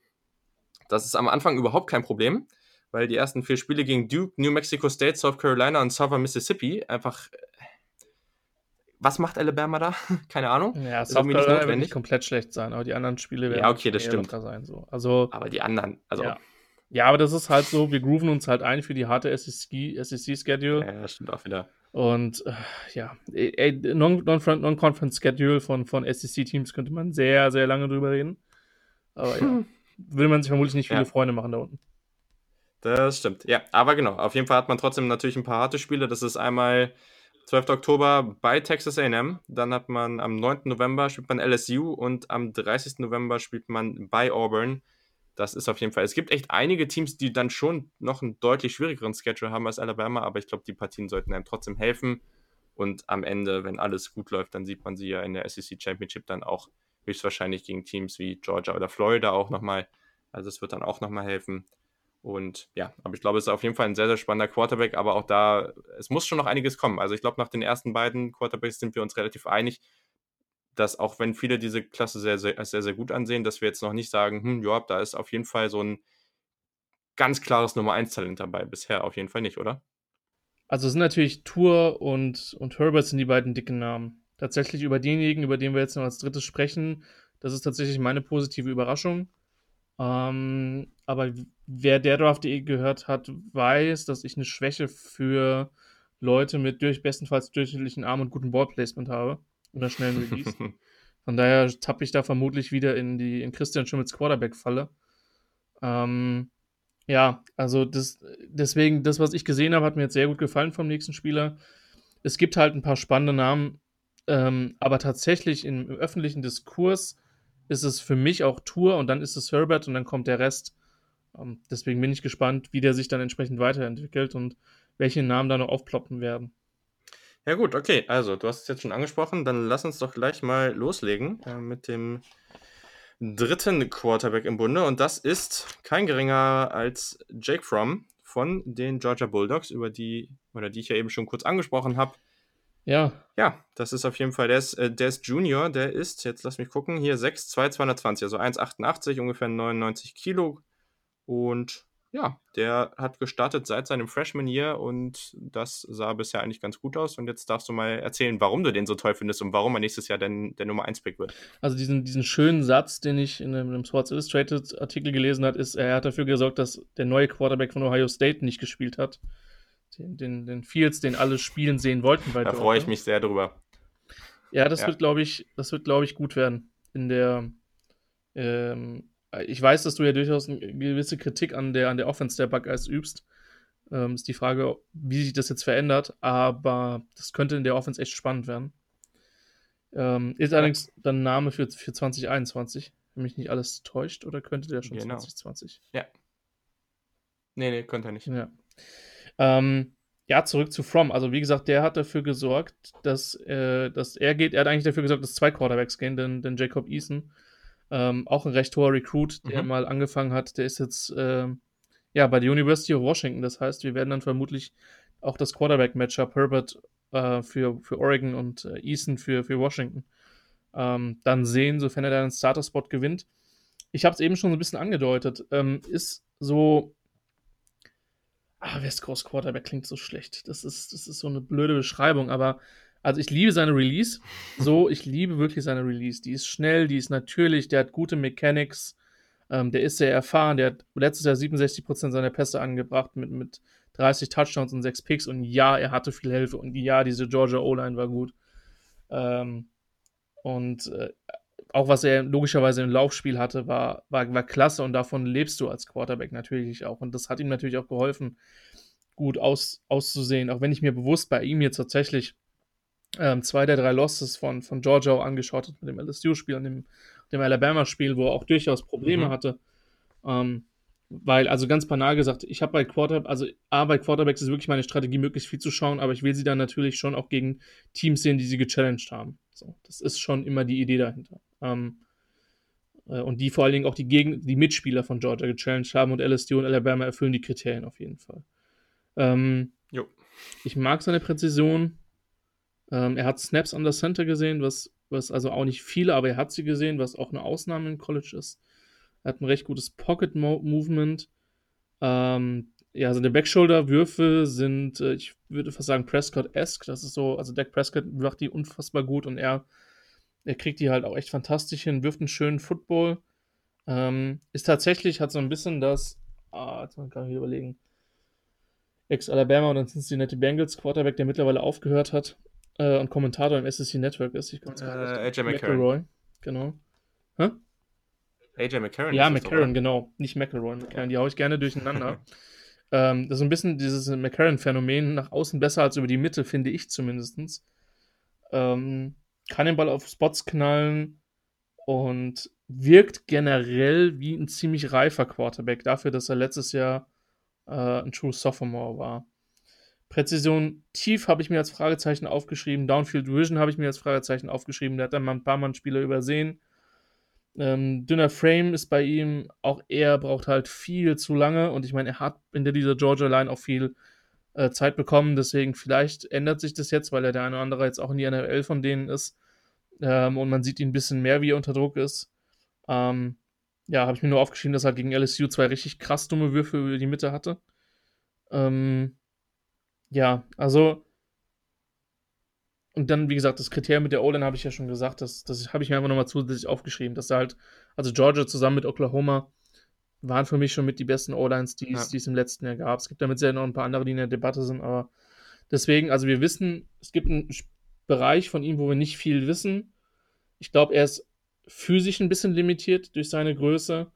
Das ist am Anfang überhaupt kein Problem, weil die ersten vier Spiele gegen Duke, New Mexico State, South Carolina und Southern Mississippi einfach. Was macht Alabama da? (laughs) Keine Ahnung. Ja, South Carolina wird nicht komplett schlecht sein, aber die anderen Spiele werden ja, okay, das stimmt. sein. So. Also, aber die anderen, also. Ja. ja. aber das ist halt so, wir grooven uns halt ein für die harte SEC-Schedule. ja, das stimmt auch wieder. Und äh, ja, Non-Conference Schedule von, von SEC-Teams könnte man sehr, sehr lange drüber reden. Aber ja, (laughs) will man sich vermutlich nicht viele ja. Freunde machen da unten. Das stimmt, ja. Aber genau, auf jeden Fall hat man trotzdem natürlich ein paar harte Spiele. Das ist einmal 12. Oktober bei Texas AM. Dann hat man am 9. November spielt man LSU und am 30. November spielt man bei Auburn das ist auf jeden Fall. Es gibt echt einige Teams, die dann schon noch einen deutlich schwierigeren Schedule haben als Alabama, aber ich glaube, die Partien sollten einem trotzdem helfen. Und am Ende, wenn alles gut läuft, dann sieht man sie ja in der SEC Championship dann auch höchstwahrscheinlich gegen Teams wie Georgia oder Florida auch nochmal. Also es wird dann auch nochmal helfen. Und ja, aber ich glaube, es ist auf jeden Fall ein sehr, sehr spannender Quarterback, aber auch da, es muss schon noch einiges kommen. Also ich glaube, nach den ersten beiden Quarterbacks sind wir uns relativ einig dass auch wenn viele diese Klasse sehr, sehr, sehr, sehr gut ansehen, dass wir jetzt noch nicht sagen, hm, ja, da ist auf jeden Fall so ein ganz klares Nummer 1 Talent dabei. Bisher auf jeden Fall nicht, oder? Also es sind natürlich Tour und, und Herbert sind die beiden dicken Namen. Tatsächlich über denjenigen, über den wir jetzt noch als drittes sprechen, das ist tatsächlich meine positive Überraschung. Ähm, aber wer der Draft.de gehört hat, weiß, dass ich eine Schwäche für Leute mit durch bestenfalls durchschnittlichen Arm und gutem Ballplacement habe oder schnellen Release. (laughs) Von daher tappe ich da vermutlich wieder in die in Christian Schimmels Quarterback-Falle. Ähm, ja, also das, deswegen, das, was ich gesehen habe, hat mir jetzt sehr gut gefallen vom nächsten Spieler. Es gibt halt ein paar spannende Namen, ähm, aber tatsächlich im, im, öffentlichen Diskurs ist es für mich auch Tour und dann ist es Herbert und dann kommt der Rest. Ähm, deswegen bin ich gespannt, wie der sich dann entsprechend weiterentwickelt und welche Namen da noch aufploppen werden. Ja gut, okay. Also, du hast es jetzt schon angesprochen. Dann lass uns doch gleich mal loslegen äh, mit dem dritten Quarterback im Bunde. Und das ist kein geringer als Jake Fromm von den Georgia Bulldogs, über die, oder die ich ja eben schon kurz angesprochen habe. Ja. Ja, das ist auf jeden Fall, der ist, äh, der ist Junior, der ist, jetzt lass mich gucken, hier 6'2, 220, also 1,88, ungefähr 99 Kilo. Und ja, der hat gestartet seit seinem Freshman Year und das sah bisher eigentlich ganz gut aus. Und jetzt darfst du mal erzählen, warum du den so toll findest und warum er nächstes Jahr denn der Nummer 1 Pick wird. Also diesen, diesen schönen Satz, den ich in einem, Sports Illustrated Artikel gelesen habe, ist, er hat dafür gesorgt, dass der neue Quarterback von Ohio State nicht gespielt hat. Den, den, den Fields, den alle spielen sehen wollten. da freue ich mich sehr drüber. Ja, das ja. wird, glaube ich, das wird, glaube ich, gut werden in der ähm, ich weiß, dass du ja durchaus eine gewisse Kritik an der, an der Offense der Buckeyes übst. Ähm, ist die Frage, wie sich das jetzt verändert, aber das könnte in der Offense echt spannend werden. Ähm, ist ja. allerdings dann Name für, für 2021, wenn mich nicht alles täuscht, oder könnte der schon genau. 2020? Ja. Nee, nee, könnte er nicht. Ja. Ähm, ja, zurück zu From. Also, wie gesagt, der hat dafür gesorgt, dass, äh, dass er geht. Er hat eigentlich dafür gesorgt, dass zwei Quarterbacks gehen, denn, denn Jacob Eason ähm, auch ein recht hoher Recruit, der mhm. mal angefangen hat. Der ist jetzt äh, ja bei der University of Washington. Das heißt, wir werden dann vermutlich auch das Quarterback-Matchup Herbert äh, für, für Oregon und äh, Eason für, für Washington ähm, dann sehen, sofern er dann einen Starter-Spot gewinnt. Ich habe es eben schon so ein bisschen angedeutet. Ähm, ist so Ah, West Coast Quarterback klingt so schlecht. Das ist, das ist so eine blöde Beschreibung, aber also ich liebe seine Release. So, (laughs) ich liebe wirklich seine Release. Die ist schnell, die ist natürlich, der hat gute Mechanics, ähm, der ist sehr erfahren, der hat letztes Jahr 67% seiner Pässe angebracht mit, mit 30 Touchdowns und 6 Picks und ja, er hatte viel Hilfe und ja, diese Georgia O-Line war gut. Ähm, und äh, auch was er logischerweise im Laufspiel hatte, war, war, war klasse und davon lebst du als Quarterback natürlich auch. Und das hat ihm natürlich auch geholfen, gut aus, auszusehen. Auch wenn ich mir bewusst bei ihm jetzt tatsächlich ähm, zwei der drei Losses von, von Georgia auch angeschaut habe, mit dem LSU-Spiel und dem, dem Alabama-Spiel, wo er auch durchaus Probleme mhm. hatte. Ähm, weil, also ganz banal gesagt, ich habe bei Quarterback, also A, bei Quarterbacks ist wirklich meine Strategie, möglichst viel zu schauen, aber ich will sie dann natürlich schon auch gegen Teams sehen, die sie gechallenged haben. So, das ist schon immer die Idee dahinter. Ähm, äh, und die vor allen Dingen auch die, Gegen die Mitspieler von Georgia gechallenged haben und LSU und Alabama erfüllen die Kriterien auf jeden Fall. Ähm, ich mag seine Präzision. Ähm, er hat Snaps an der Center gesehen, was, was also auch nicht viele, aber er hat sie gesehen, was auch eine Ausnahme im College ist. Er hat ein recht gutes Pocket-Movement. Ähm, ja, seine Backshoulder-Würfe sind, äh, ich würde fast sagen, Prescott-esque. Das ist so, also Dak Prescott macht die unfassbar gut und er, er kriegt die halt auch echt fantastisch hin, wirft einen schönen Football. Ähm, ist tatsächlich, hat so ein bisschen das, ah, jetzt kann ich überlegen, Ex-Alabama und dann Cincinnati Bengals Quarterback, der mittlerweile aufgehört hat äh, und Kommentator im SEC Network ist. Ich äh, AJ McCarron. Genau. Hä? AJ McCarron. Ja, McCarron, genau. Nicht McElroy. McCarron, die haue ich gerne durcheinander. (laughs) ähm, das ist ein bisschen dieses McCarron-Phänomen nach außen besser als über die Mitte, finde ich zumindest. Ähm, kann den Ball auf Spots knallen und wirkt generell wie ein ziemlich reifer Quarterback dafür, dass er letztes Jahr äh, ein True Sophomore war. Präzision tief habe ich mir als Fragezeichen aufgeschrieben. Downfield Vision habe ich mir als Fragezeichen aufgeschrieben. Der hat dann mal ein paar Mann Spieler übersehen. Ähm, dünner Frame ist bei ihm auch er braucht halt viel zu lange und ich meine, er hat in dieser Georgia Line auch viel äh, Zeit bekommen, deswegen vielleicht ändert sich das jetzt, weil er der eine oder andere jetzt auch in die NFL von denen ist ähm, und man sieht ihn ein bisschen mehr, wie er unter Druck ist. Ähm, ja, habe ich mir nur aufgeschrieben, dass er gegen LSU zwei richtig krass dumme Würfe über die Mitte hatte. Ähm, ja, also und dann, wie gesagt, das Kriterium mit der O-Line habe ich ja schon gesagt, das, das habe ich mir einfach nochmal zusätzlich aufgeschrieben, dass da halt, also Georgia zusammen mit Oklahoma waren für mich schon mit die besten O-Lines, die, ja. es im letzten Jahr gab. Es gibt damit sehr noch ein paar andere, die in der Debatte sind, aber deswegen, also wir wissen, es gibt einen Bereich von ihm, wo wir nicht viel wissen. Ich glaube, er ist physisch ein bisschen limitiert durch seine Größe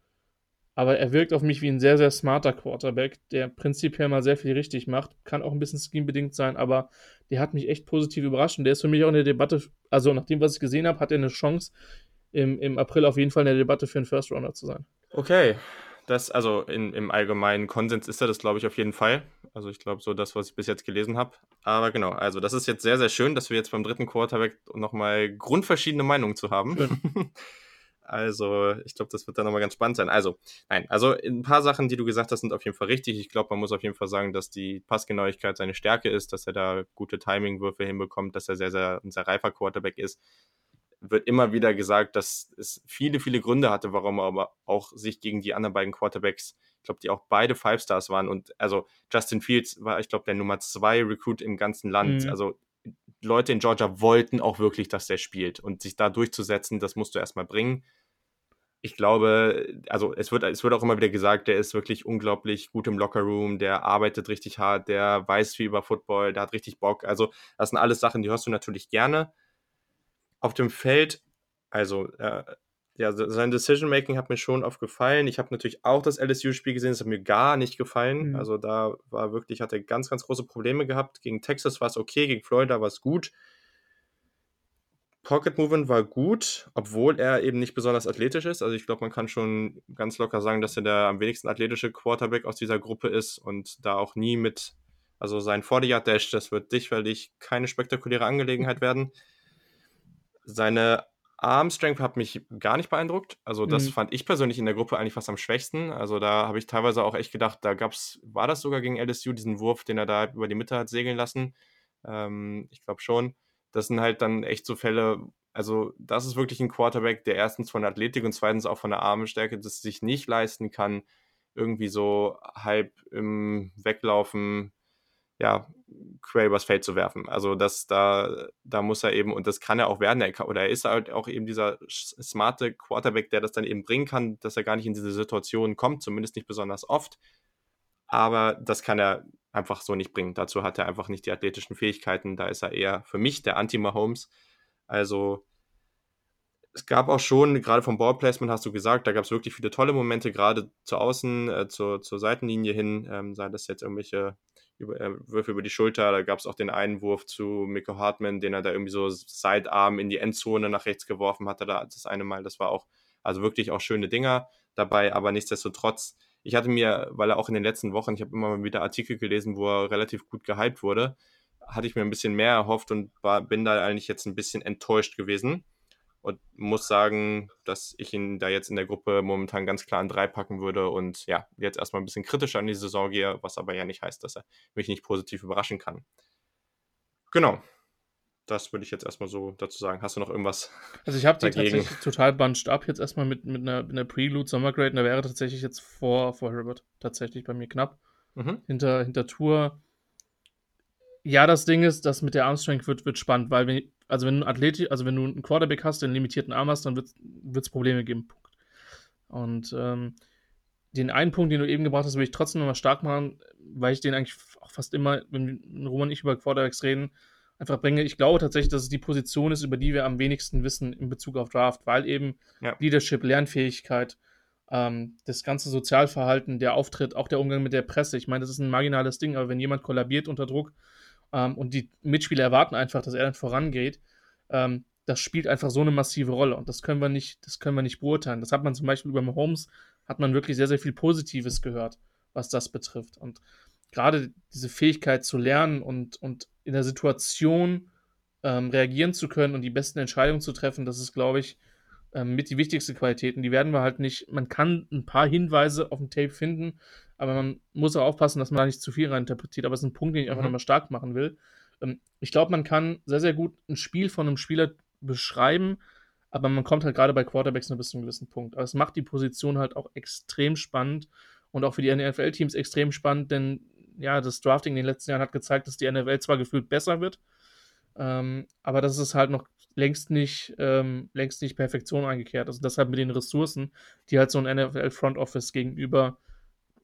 aber er wirkt auf mich wie ein sehr, sehr smarter Quarterback, der prinzipiell mal sehr viel richtig macht. Kann auch ein bisschen scheme sein, aber der hat mich echt positiv überrascht und der ist für mich auch in der Debatte, also nach dem, was ich gesehen habe, hat er eine Chance, im, im April auf jeden Fall in der Debatte für einen First Rounder zu sein. Okay. Das, also in, im allgemeinen Konsens ist er das, glaube ich, auf jeden Fall. Also ich glaube, so das, was ich bis jetzt gelesen habe. Aber genau, also das ist jetzt sehr, sehr schön, dass wir jetzt beim dritten Quarterback nochmal grundverschiedene Meinungen zu haben. (laughs) Also, ich glaube, das wird dann nochmal ganz spannend sein. Also, nein, also ein paar Sachen, die du gesagt hast, sind auf jeden Fall richtig. Ich glaube, man muss auf jeden Fall sagen, dass die Passgenauigkeit seine Stärke ist, dass er da gute Timingwürfe hinbekommt, dass er sehr, sehr ein sehr reifer Quarterback ist. Wird immer wieder gesagt, dass es viele, viele Gründe hatte, warum er aber auch sich gegen die anderen beiden Quarterbacks, ich glaube, die auch beide Five Stars waren. Und also Justin Fields war, ich glaube, der Nummer zwei Recruit im ganzen Land. Mhm. Also Leute in Georgia wollten auch wirklich, dass der spielt. Und sich da durchzusetzen, das musst du erstmal bringen ich glaube, also es wird, es wird auch immer wieder gesagt, der ist wirklich unglaublich gut im Lockerroom, der arbeitet richtig hart, der weiß viel über Football, der hat richtig Bock. Also, das sind alles Sachen, die hörst du natürlich gerne. Auf dem Feld, also, äh, ja, sein Decision-Making hat mir schon oft gefallen. Ich habe natürlich auch das LSU-Spiel gesehen, das hat mir gar nicht gefallen. Mhm. Also, da war wirklich, hat er ganz, ganz große Probleme gehabt. Gegen Texas war es okay, gegen Florida war es gut. Pocket Movement war gut, obwohl er eben nicht besonders athletisch ist. Also ich glaube, man kann schon ganz locker sagen, dass er der am wenigsten athletische Quarterback aus dieser Gruppe ist und da auch nie mit, also sein 40 Dash, das wird sicherlich keine spektakuläre Angelegenheit (laughs) werden. Seine Arm Strength hat mich gar nicht beeindruckt. Also das mhm. fand ich persönlich in der Gruppe eigentlich fast am schwächsten. Also da habe ich teilweise auch echt gedacht, da gab's, war das sogar gegen LSU, diesen Wurf, den er da über die Mitte hat segeln lassen. Ähm, ich glaube schon das sind halt dann echt so Fälle, also das ist wirklich ein Quarterback, der erstens von der Athletik und zweitens auch von der Armenstärke das sich nicht leisten kann, irgendwie so halb im Weglaufen, ja, Quay übers Feld zu werfen. Also das, da, da muss er eben, und das kann er auch werden, er kann, oder er ist halt auch eben dieser smarte Quarterback, der das dann eben bringen kann, dass er gar nicht in diese Situation kommt, zumindest nicht besonders oft. Aber das kann er einfach so nicht bringen. Dazu hat er einfach nicht die athletischen Fähigkeiten. Da ist er eher für mich der Anti-Mahomes. Also es gab auch schon, gerade vom Ballplacement hast du gesagt, da gab es wirklich viele tolle Momente, gerade zur Außen, äh, zur, zur Seitenlinie hin, ähm, sei das jetzt irgendwelche über, äh, Würfe über die Schulter, da gab es auch den Einwurf zu Miko Hartman, den er da irgendwie so Sidearm in die Endzone nach rechts geworfen hatte, da das eine Mal, das war auch, also wirklich auch schöne Dinger dabei, aber nichtsdestotrotz, ich hatte mir, weil er auch in den letzten Wochen, ich habe immer mal wieder Artikel gelesen, wo er relativ gut gehypt wurde, hatte ich mir ein bisschen mehr erhofft und war, bin da eigentlich jetzt ein bisschen enttäuscht gewesen und muss sagen, dass ich ihn da jetzt in der Gruppe momentan ganz klar an drei packen würde und ja, jetzt erstmal ein bisschen kritischer an die Saison gehe, was aber ja nicht heißt, dass er mich nicht positiv überraschen kann. Genau. Das würde ich jetzt erstmal so dazu sagen. Hast du noch irgendwas? Also ich habe die tatsächlich total bunched up jetzt erstmal mit, mit einer, mit einer Prelude Sommergrade und da wäre tatsächlich jetzt vor, vor Herbert tatsächlich bei mir knapp. Mhm. Hinter, hinter Tour. Ja, das Ding ist, das mit der Armstrength wird, wird spannend, weil wenn, also wenn du Athletik, also wenn du einen Quarterback hast, der einen limitierten Arm hast, dann wird es Probleme geben. Punkt. Und ähm, den einen Punkt, den du eben gebracht hast, will ich trotzdem nochmal stark machen, weil ich den eigentlich auch fast immer, wenn Roman und ich über Quarterbacks reden, einfach bringe. Ich glaube tatsächlich, dass es die Position ist, über die wir am wenigsten wissen in Bezug auf Draft, weil eben ja. Leadership, Lernfähigkeit, ähm, das ganze Sozialverhalten, der Auftritt, auch der Umgang mit der Presse. Ich meine, das ist ein marginales Ding, aber wenn jemand kollabiert unter Druck, ähm, und die Mitspieler erwarten einfach, dass er dann vorangeht. Ähm, das spielt einfach so eine massive Rolle und das können wir nicht, das können wir nicht beurteilen. Das hat man zum Beispiel über Mahomes, hat man wirklich sehr, sehr viel Positives gehört, was das betrifft. Und gerade diese Fähigkeit zu lernen und, und in der Situation ähm, reagieren zu können und die besten Entscheidungen zu treffen, das ist, glaube ich, ähm, mit die wichtigste Qualitäten. Die werden wir halt nicht, man kann ein paar Hinweise auf dem Tape finden, aber man muss auch aufpassen, dass man da nicht zu viel reininterpretiert. Aber es ist ein Punkt, den ich einfach mhm. nochmal stark machen will. Ähm, ich glaube, man kann sehr, sehr gut ein Spiel von einem Spieler beschreiben, aber man kommt halt gerade bei Quarterbacks nur bis zu einem gewissen Punkt. Aber es macht die Position halt auch extrem spannend und auch für die NFL-Teams extrem spannend, denn ja, das Drafting in den letzten Jahren hat gezeigt, dass die NFL zwar gefühlt besser wird, ähm, aber dass es halt noch längst nicht, ähm, längst nicht Perfektion eingekehrt. Also deshalb mit den Ressourcen, die halt so ein NFL Front Office gegenüber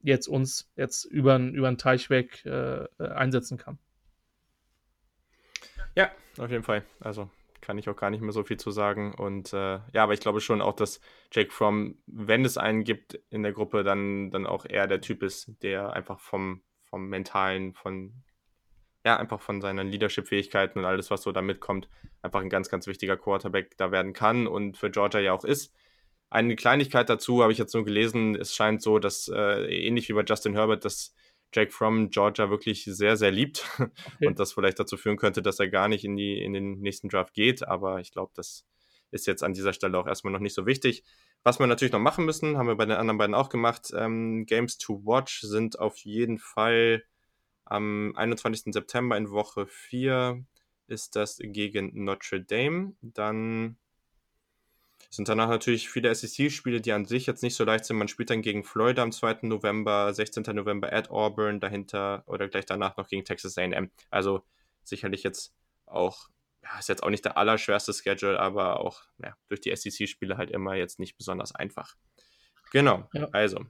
jetzt uns jetzt über, über einen Teich weg äh, äh, einsetzen kann. Ja, auf jeden Fall. Also kann ich auch gar nicht mehr so viel zu sagen. Und äh, ja, aber ich glaube schon auch, dass Jake Fromm, wenn es einen gibt in der Gruppe, dann, dann auch eher der Typ ist, der einfach vom, vom Mentalen, von ja, einfach von seinen Leadership-Fähigkeiten und alles, was so da mitkommt, einfach ein ganz, ganz wichtiger Quarterback da werden kann und für Georgia ja auch ist. Eine Kleinigkeit dazu habe ich jetzt nur gelesen. Es scheint so, dass äh, ähnlich wie bei Justin Herbert, dass Jake Fromm Georgia wirklich sehr, sehr liebt (laughs) okay. und das vielleicht dazu führen könnte, dass er gar nicht in, die, in den nächsten Draft geht. Aber ich glaube, das ist jetzt an dieser Stelle auch erstmal noch nicht so wichtig. Was wir natürlich noch machen müssen, haben wir bei den anderen beiden auch gemacht. Ähm, Games to Watch sind auf jeden Fall am 21. September in Woche 4 ist das gegen Notre Dame. Dann sind danach natürlich viele SEC-Spiele, die an sich jetzt nicht so leicht sind. Man spielt dann gegen Florida am 2. November, 16. November at Auburn, dahinter oder gleich danach noch gegen Texas AM. Also sicherlich jetzt auch, ja, ist jetzt auch nicht der allerschwerste Schedule, aber auch ja, durch die SEC-Spiele halt immer jetzt nicht besonders einfach. Genau, ja. also.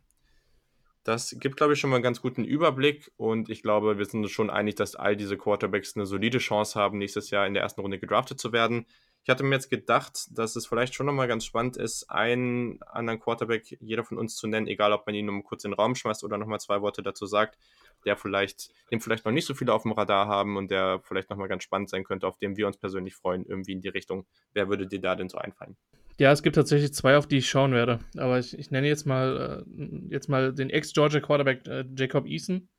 Das gibt, glaube ich, schon mal einen ganz guten Überblick und ich glaube, wir sind uns schon einig, dass all diese Quarterbacks eine solide Chance haben, nächstes Jahr in der ersten Runde gedraftet zu werden. Ich hatte mir jetzt gedacht, dass es vielleicht schon nochmal ganz spannend ist, einen anderen Quarterback, jeder von uns zu nennen, egal ob man ihn nur kurz in den Raum schmeißt oder nochmal zwei Worte dazu sagt, der vielleicht, dem vielleicht noch nicht so viele auf dem Radar haben und der vielleicht nochmal ganz spannend sein könnte, auf den wir uns persönlich freuen, irgendwie in die Richtung. Wer würde dir da denn so einfallen? Ja, es gibt tatsächlich zwei, auf die ich schauen werde. Aber ich, ich nenne jetzt mal, äh, jetzt mal den Ex-Georgia Quarterback äh, Jacob Eason,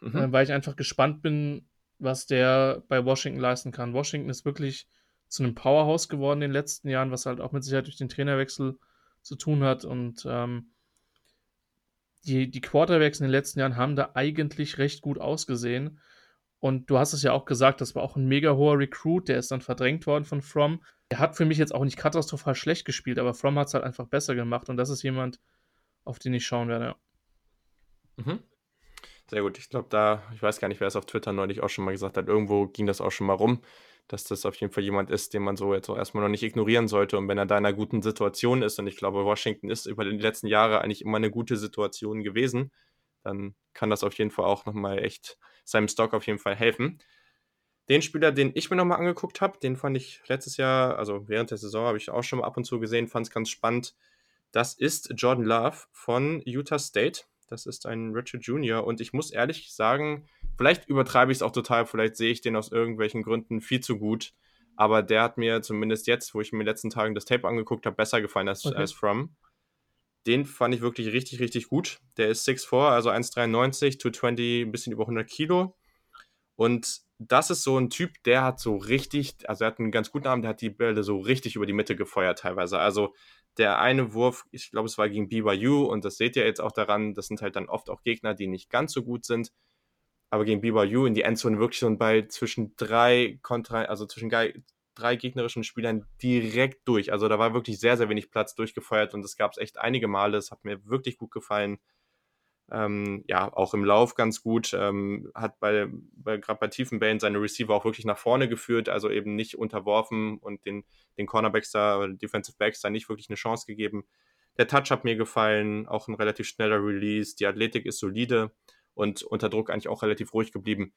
mhm. äh, weil ich einfach gespannt bin, was der bei Washington leisten kann. Washington ist wirklich zu einem Powerhouse geworden in den letzten Jahren, was halt auch mit Sicherheit durch den Trainerwechsel zu tun hat. Und ähm, die, die Quarterbacks in den letzten Jahren haben da eigentlich recht gut ausgesehen. Und du hast es ja auch gesagt, das war auch ein mega hoher Recruit, der ist dann verdrängt worden von From. Er hat für mich jetzt auch nicht katastrophal schlecht gespielt, aber From hat es halt einfach besser gemacht und das ist jemand, auf den ich schauen werde. Mhm. Sehr gut. Ich glaube, da, ich weiß gar nicht, wer es auf Twitter neulich auch schon mal gesagt hat. Irgendwo ging das auch schon mal rum, dass das auf jeden Fall jemand ist, den man so jetzt auch erstmal noch nicht ignorieren sollte. Und wenn er da in einer guten Situation ist, und ich glaube, Washington ist über die letzten Jahre eigentlich immer eine gute Situation gewesen, dann kann das auf jeden Fall auch nochmal echt seinem Stock auf jeden Fall helfen. Den Spieler, den ich mir nochmal angeguckt habe, den fand ich letztes Jahr, also während der Saison, habe ich auch schon mal ab und zu gesehen, fand es ganz spannend. Das ist Jordan Love von Utah State. Das ist ein Richard Jr. Und ich muss ehrlich sagen, vielleicht übertreibe ich es auch total, vielleicht sehe ich den aus irgendwelchen Gründen viel zu gut. Aber der hat mir zumindest jetzt, wo ich mir in den letzten Tagen das Tape angeguckt habe, besser gefallen als, okay. als From. Den fand ich wirklich richtig, richtig gut. Der ist 6'4, also 1,93, 220, ein bisschen über 100 Kilo. Und das ist so ein Typ, der hat so richtig, also er hat einen ganz guten Arm, der hat die Bälle so richtig über die Mitte gefeuert teilweise. Also der eine Wurf, ich glaube, es war gegen BYU und das seht ihr jetzt auch daran, das sind halt dann oft auch Gegner, die nicht ganz so gut sind. Aber gegen BYU in die Endzone wirklich so ein Ball zwischen drei Kontra, also zwischen drei gegnerischen Spielern direkt durch. Also da war wirklich sehr, sehr wenig Platz durchgefeuert und das gab es echt einige Male. Es hat mir wirklich gut gefallen. Ähm, ja, auch im Lauf ganz gut. Ähm, hat bei, bei gerade bei tiefen Bällen seine Receiver auch wirklich nach vorne geführt, also eben nicht unterworfen und den, den Cornerbacks da oder Defensive Backs da nicht wirklich eine Chance gegeben. Der Touch hat mir gefallen, auch ein relativ schneller Release. Die Athletik ist solide und unter Druck eigentlich auch relativ ruhig geblieben.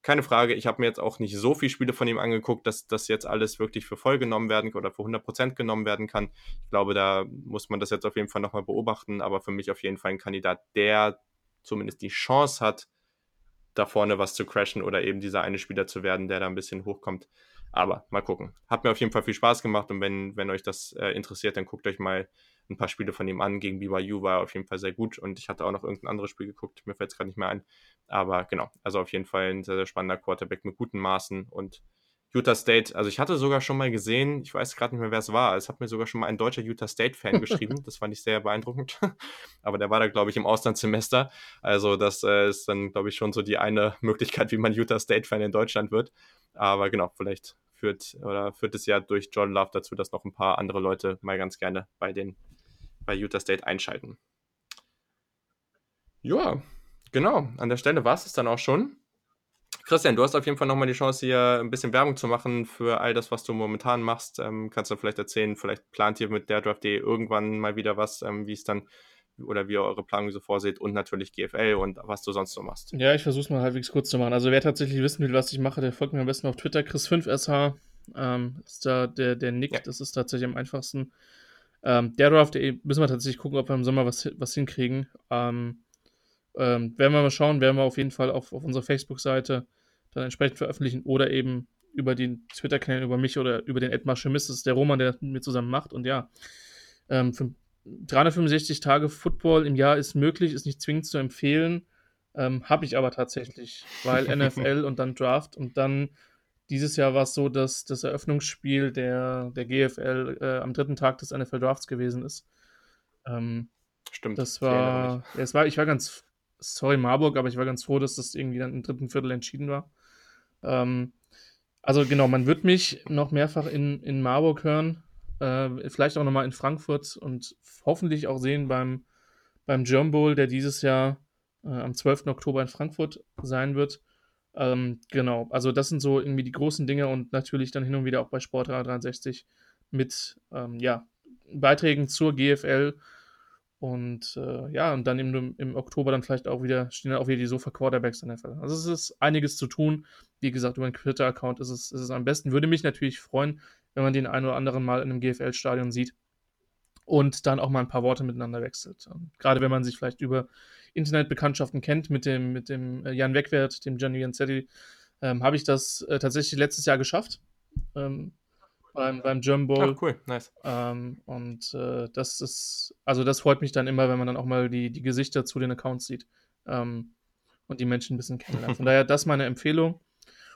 Keine Frage, ich habe mir jetzt auch nicht so viele Spiele von ihm angeguckt, dass das jetzt alles wirklich für voll genommen werden oder für 100% genommen werden kann. Ich glaube, da muss man das jetzt auf jeden Fall nochmal beobachten, aber für mich auf jeden Fall ein Kandidat, der zumindest die Chance hat, da vorne was zu crashen oder eben dieser eine Spieler zu werden, der da ein bisschen hochkommt. Aber mal gucken. Hat mir auf jeden Fall viel Spaß gemacht und wenn, wenn euch das äh, interessiert, dann guckt euch mal ein paar Spiele von ihm an. Gegen BYU war er auf jeden Fall sehr gut und ich hatte auch noch irgendein anderes Spiel geguckt, mir fällt es gerade nicht mehr ein. Aber genau, also auf jeden Fall ein sehr, sehr spannender Quarterback mit guten Maßen und Utah State, also ich hatte sogar schon mal gesehen, ich weiß gerade nicht mehr, wer es war, es hat mir sogar schon mal ein deutscher Utah State-Fan (laughs) geschrieben, das fand ich sehr beeindruckend, (laughs) aber der war da, glaube ich, im Auslandssemester, also das äh, ist dann, glaube ich, schon so die eine Möglichkeit, wie man Utah State-Fan in Deutschland wird, aber genau, vielleicht führt oder führt es ja durch Jordan Love dazu, dass noch ein paar andere Leute mal ganz gerne bei den bei Utah State einschalten. Ja, genau. An der Stelle war es dann auch schon. Christian, du hast auf jeden Fall nochmal die Chance, hier ein bisschen Werbung zu machen für all das, was du momentan machst. Ähm, kannst du vielleicht erzählen, vielleicht plant ihr mit der Draft.de irgendwann mal wieder was, ähm, wie es dann oder wie ihr eure Planung so vorseht und natürlich GFL und was du sonst so machst. Ja, ich versuche es mal halbwegs kurz zu machen. Also wer tatsächlich wissen will, was ich mache, der folgt mir am besten auf Twitter. Chris5sh ähm, ist da der, der Nick. Ja. Das ist tatsächlich am einfachsten. Ähm, der Draft.de müssen wir tatsächlich gucken, ob wir im Sommer was, was hinkriegen. Ähm, ähm, werden wir mal schauen, werden wir auf jeden Fall auf, auf unserer Facebook-Seite dann entsprechend veröffentlichen oder eben über den Twitter-Kanal, über mich oder über den Edmar Schemiss, das ist der Roman, der das mit mir zusammen macht. Und ja, ähm, 365 Tage Football im Jahr ist möglich, ist nicht zwingend zu empfehlen. Ähm, Habe ich aber tatsächlich, weil (laughs) NFL und dann Draft und dann dieses Jahr war es so, dass das Eröffnungsspiel der, der GFL äh, am dritten Tag des NFL Drafts gewesen ist. Ähm, Stimmt. Das war, ja, es war, ich war ganz, sorry Marburg, aber ich war ganz froh, dass das irgendwie dann im dritten Viertel entschieden war. Ähm, also genau, man wird mich noch mehrfach in, in Marburg hören, äh, vielleicht auch nochmal in Frankfurt und hoffentlich auch sehen beim, beim Germ Bowl, der dieses Jahr äh, am 12. Oktober in Frankfurt sein wird. Ähm, genau, also das sind so irgendwie die großen Dinge und natürlich dann hin und wieder auch bei Sport 360 mit ähm, ja, Beiträgen zur GFL und äh, ja, und dann im, im Oktober dann vielleicht auch wieder, stehen dann auch wieder die Sofa-Quarterbacks in der Fall. Also es ist einiges zu tun. Wie gesagt, über einen Twitter-Account ist es, ist es am besten. Würde mich natürlich freuen, wenn man den ein oder anderen mal in einem GFL-Stadion sieht und dann auch mal ein paar Worte miteinander wechselt. Und gerade wenn man sich vielleicht über Internetbekanntschaften kennt mit dem, mit dem äh, Jan Wegwert, dem Gianni Janzetti, ähm, habe ich das äh, tatsächlich letztes Jahr geschafft. Ähm, beim, beim German Bowl. Ach, cool, nice. Ähm, und äh, das ist, also das freut mich dann immer, wenn man dann auch mal die, die Gesichter zu den Accounts sieht ähm, und die Menschen ein bisschen kennenlernt. Von daher, das ist meine Empfehlung.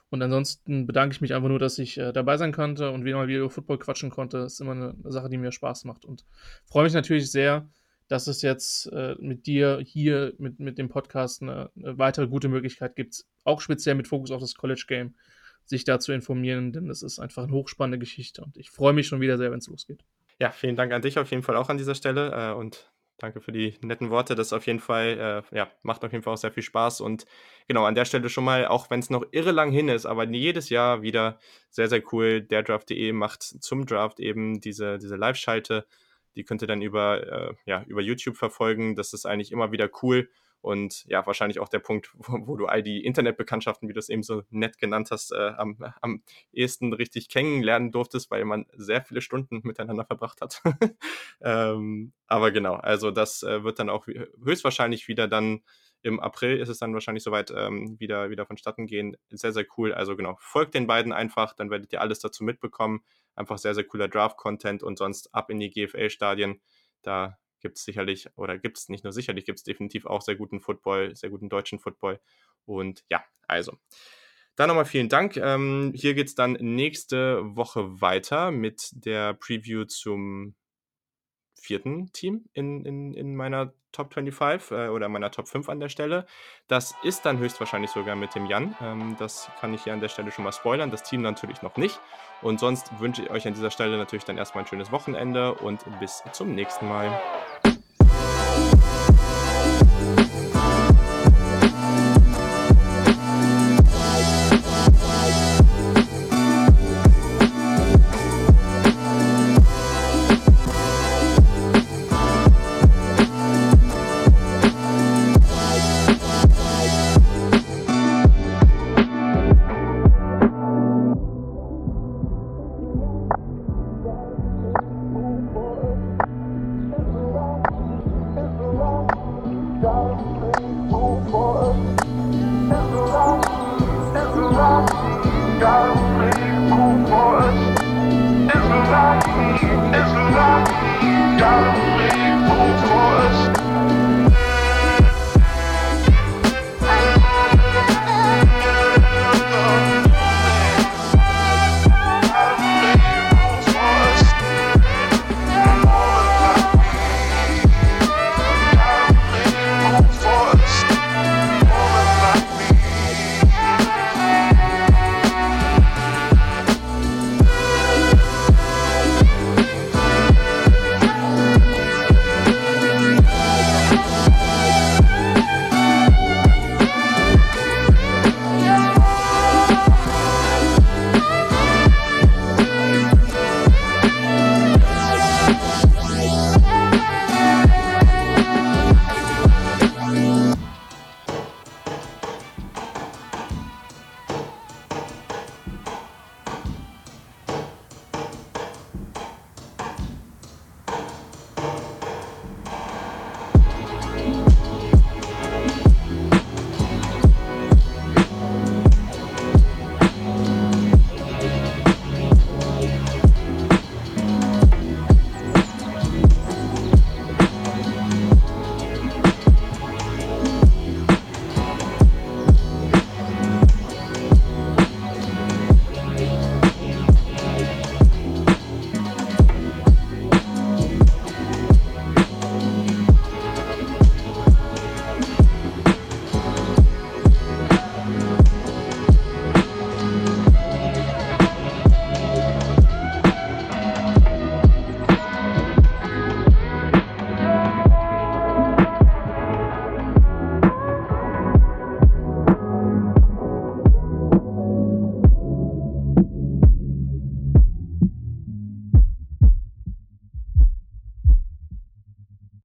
Und ansonsten bedanke ich mich einfach nur, dass ich äh, dabei sein konnte und wieder mal wieder über Football quatschen konnte. Das ist immer eine Sache, die mir Spaß macht. Und freue mich natürlich sehr, dass es jetzt äh, mit dir hier, mit, mit dem Podcast, eine, eine, weitere gute Möglichkeit gibt. Auch speziell mit Fokus auf das College Game, sich da zu informieren, denn es ist einfach eine hochspannende Geschichte. Und ich freue mich schon wieder sehr, wenn es losgeht. Ja, vielen Dank an dich auf jeden Fall auch an dieser Stelle. Äh, und Danke für die netten Worte. Das auf jeden Fall, äh, ja, macht auf jeden Fall auch sehr viel Spaß. Und genau, an der Stelle schon mal, auch wenn es noch irre lang hin ist, aber jedes Jahr wieder sehr, sehr cool. Der Draft.de macht zum Draft eben diese, diese Live-Schalte. Die könnt ihr dann über, äh, ja, über YouTube verfolgen. Das ist eigentlich immer wieder cool. Und ja, wahrscheinlich auch der Punkt, wo, wo, du all die Internetbekanntschaften, wie du es eben so nett genannt hast, äh, am, am ehesten richtig kennenlernen durftest, weil man sehr viele Stunden miteinander verbracht hat. (laughs) ähm, aber genau, also das äh, wird dann auch höchstwahrscheinlich wieder dann im April ist es dann wahrscheinlich soweit ähm, wieder, wieder vonstatten gehen. Sehr, sehr cool. Also genau, folgt den beiden einfach, dann werdet ihr alles dazu mitbekommen. Einfach sehr, sehr cooler Draft-Content und sonst ab in die GFL-Stadien. Da gibt es sicherlich, oder gibt es nicht nur sicherlich, gibt es definitiv auch sehr guten Football, sehr guten deutschen Football. Und ja, also. Dann nochmal vielen Dank. Ähm, hier geht es dann nächste Woche weiter mit der Preview zum vierten Team in, in, in meiner Top 25 äh, oder meiner Top 5 an der Stelle. Das ist dann höchstwahrscheinlich sogar mit dem Jan. Ähm, das kann ich hier an der Stelle schon mal spoilern. Das Team natürlich noch nicht. Und sonst wünsche ich euch an dieser Stelle natürlich dann erstmal ein schönes Wochenende und bis zum nächsten Mal.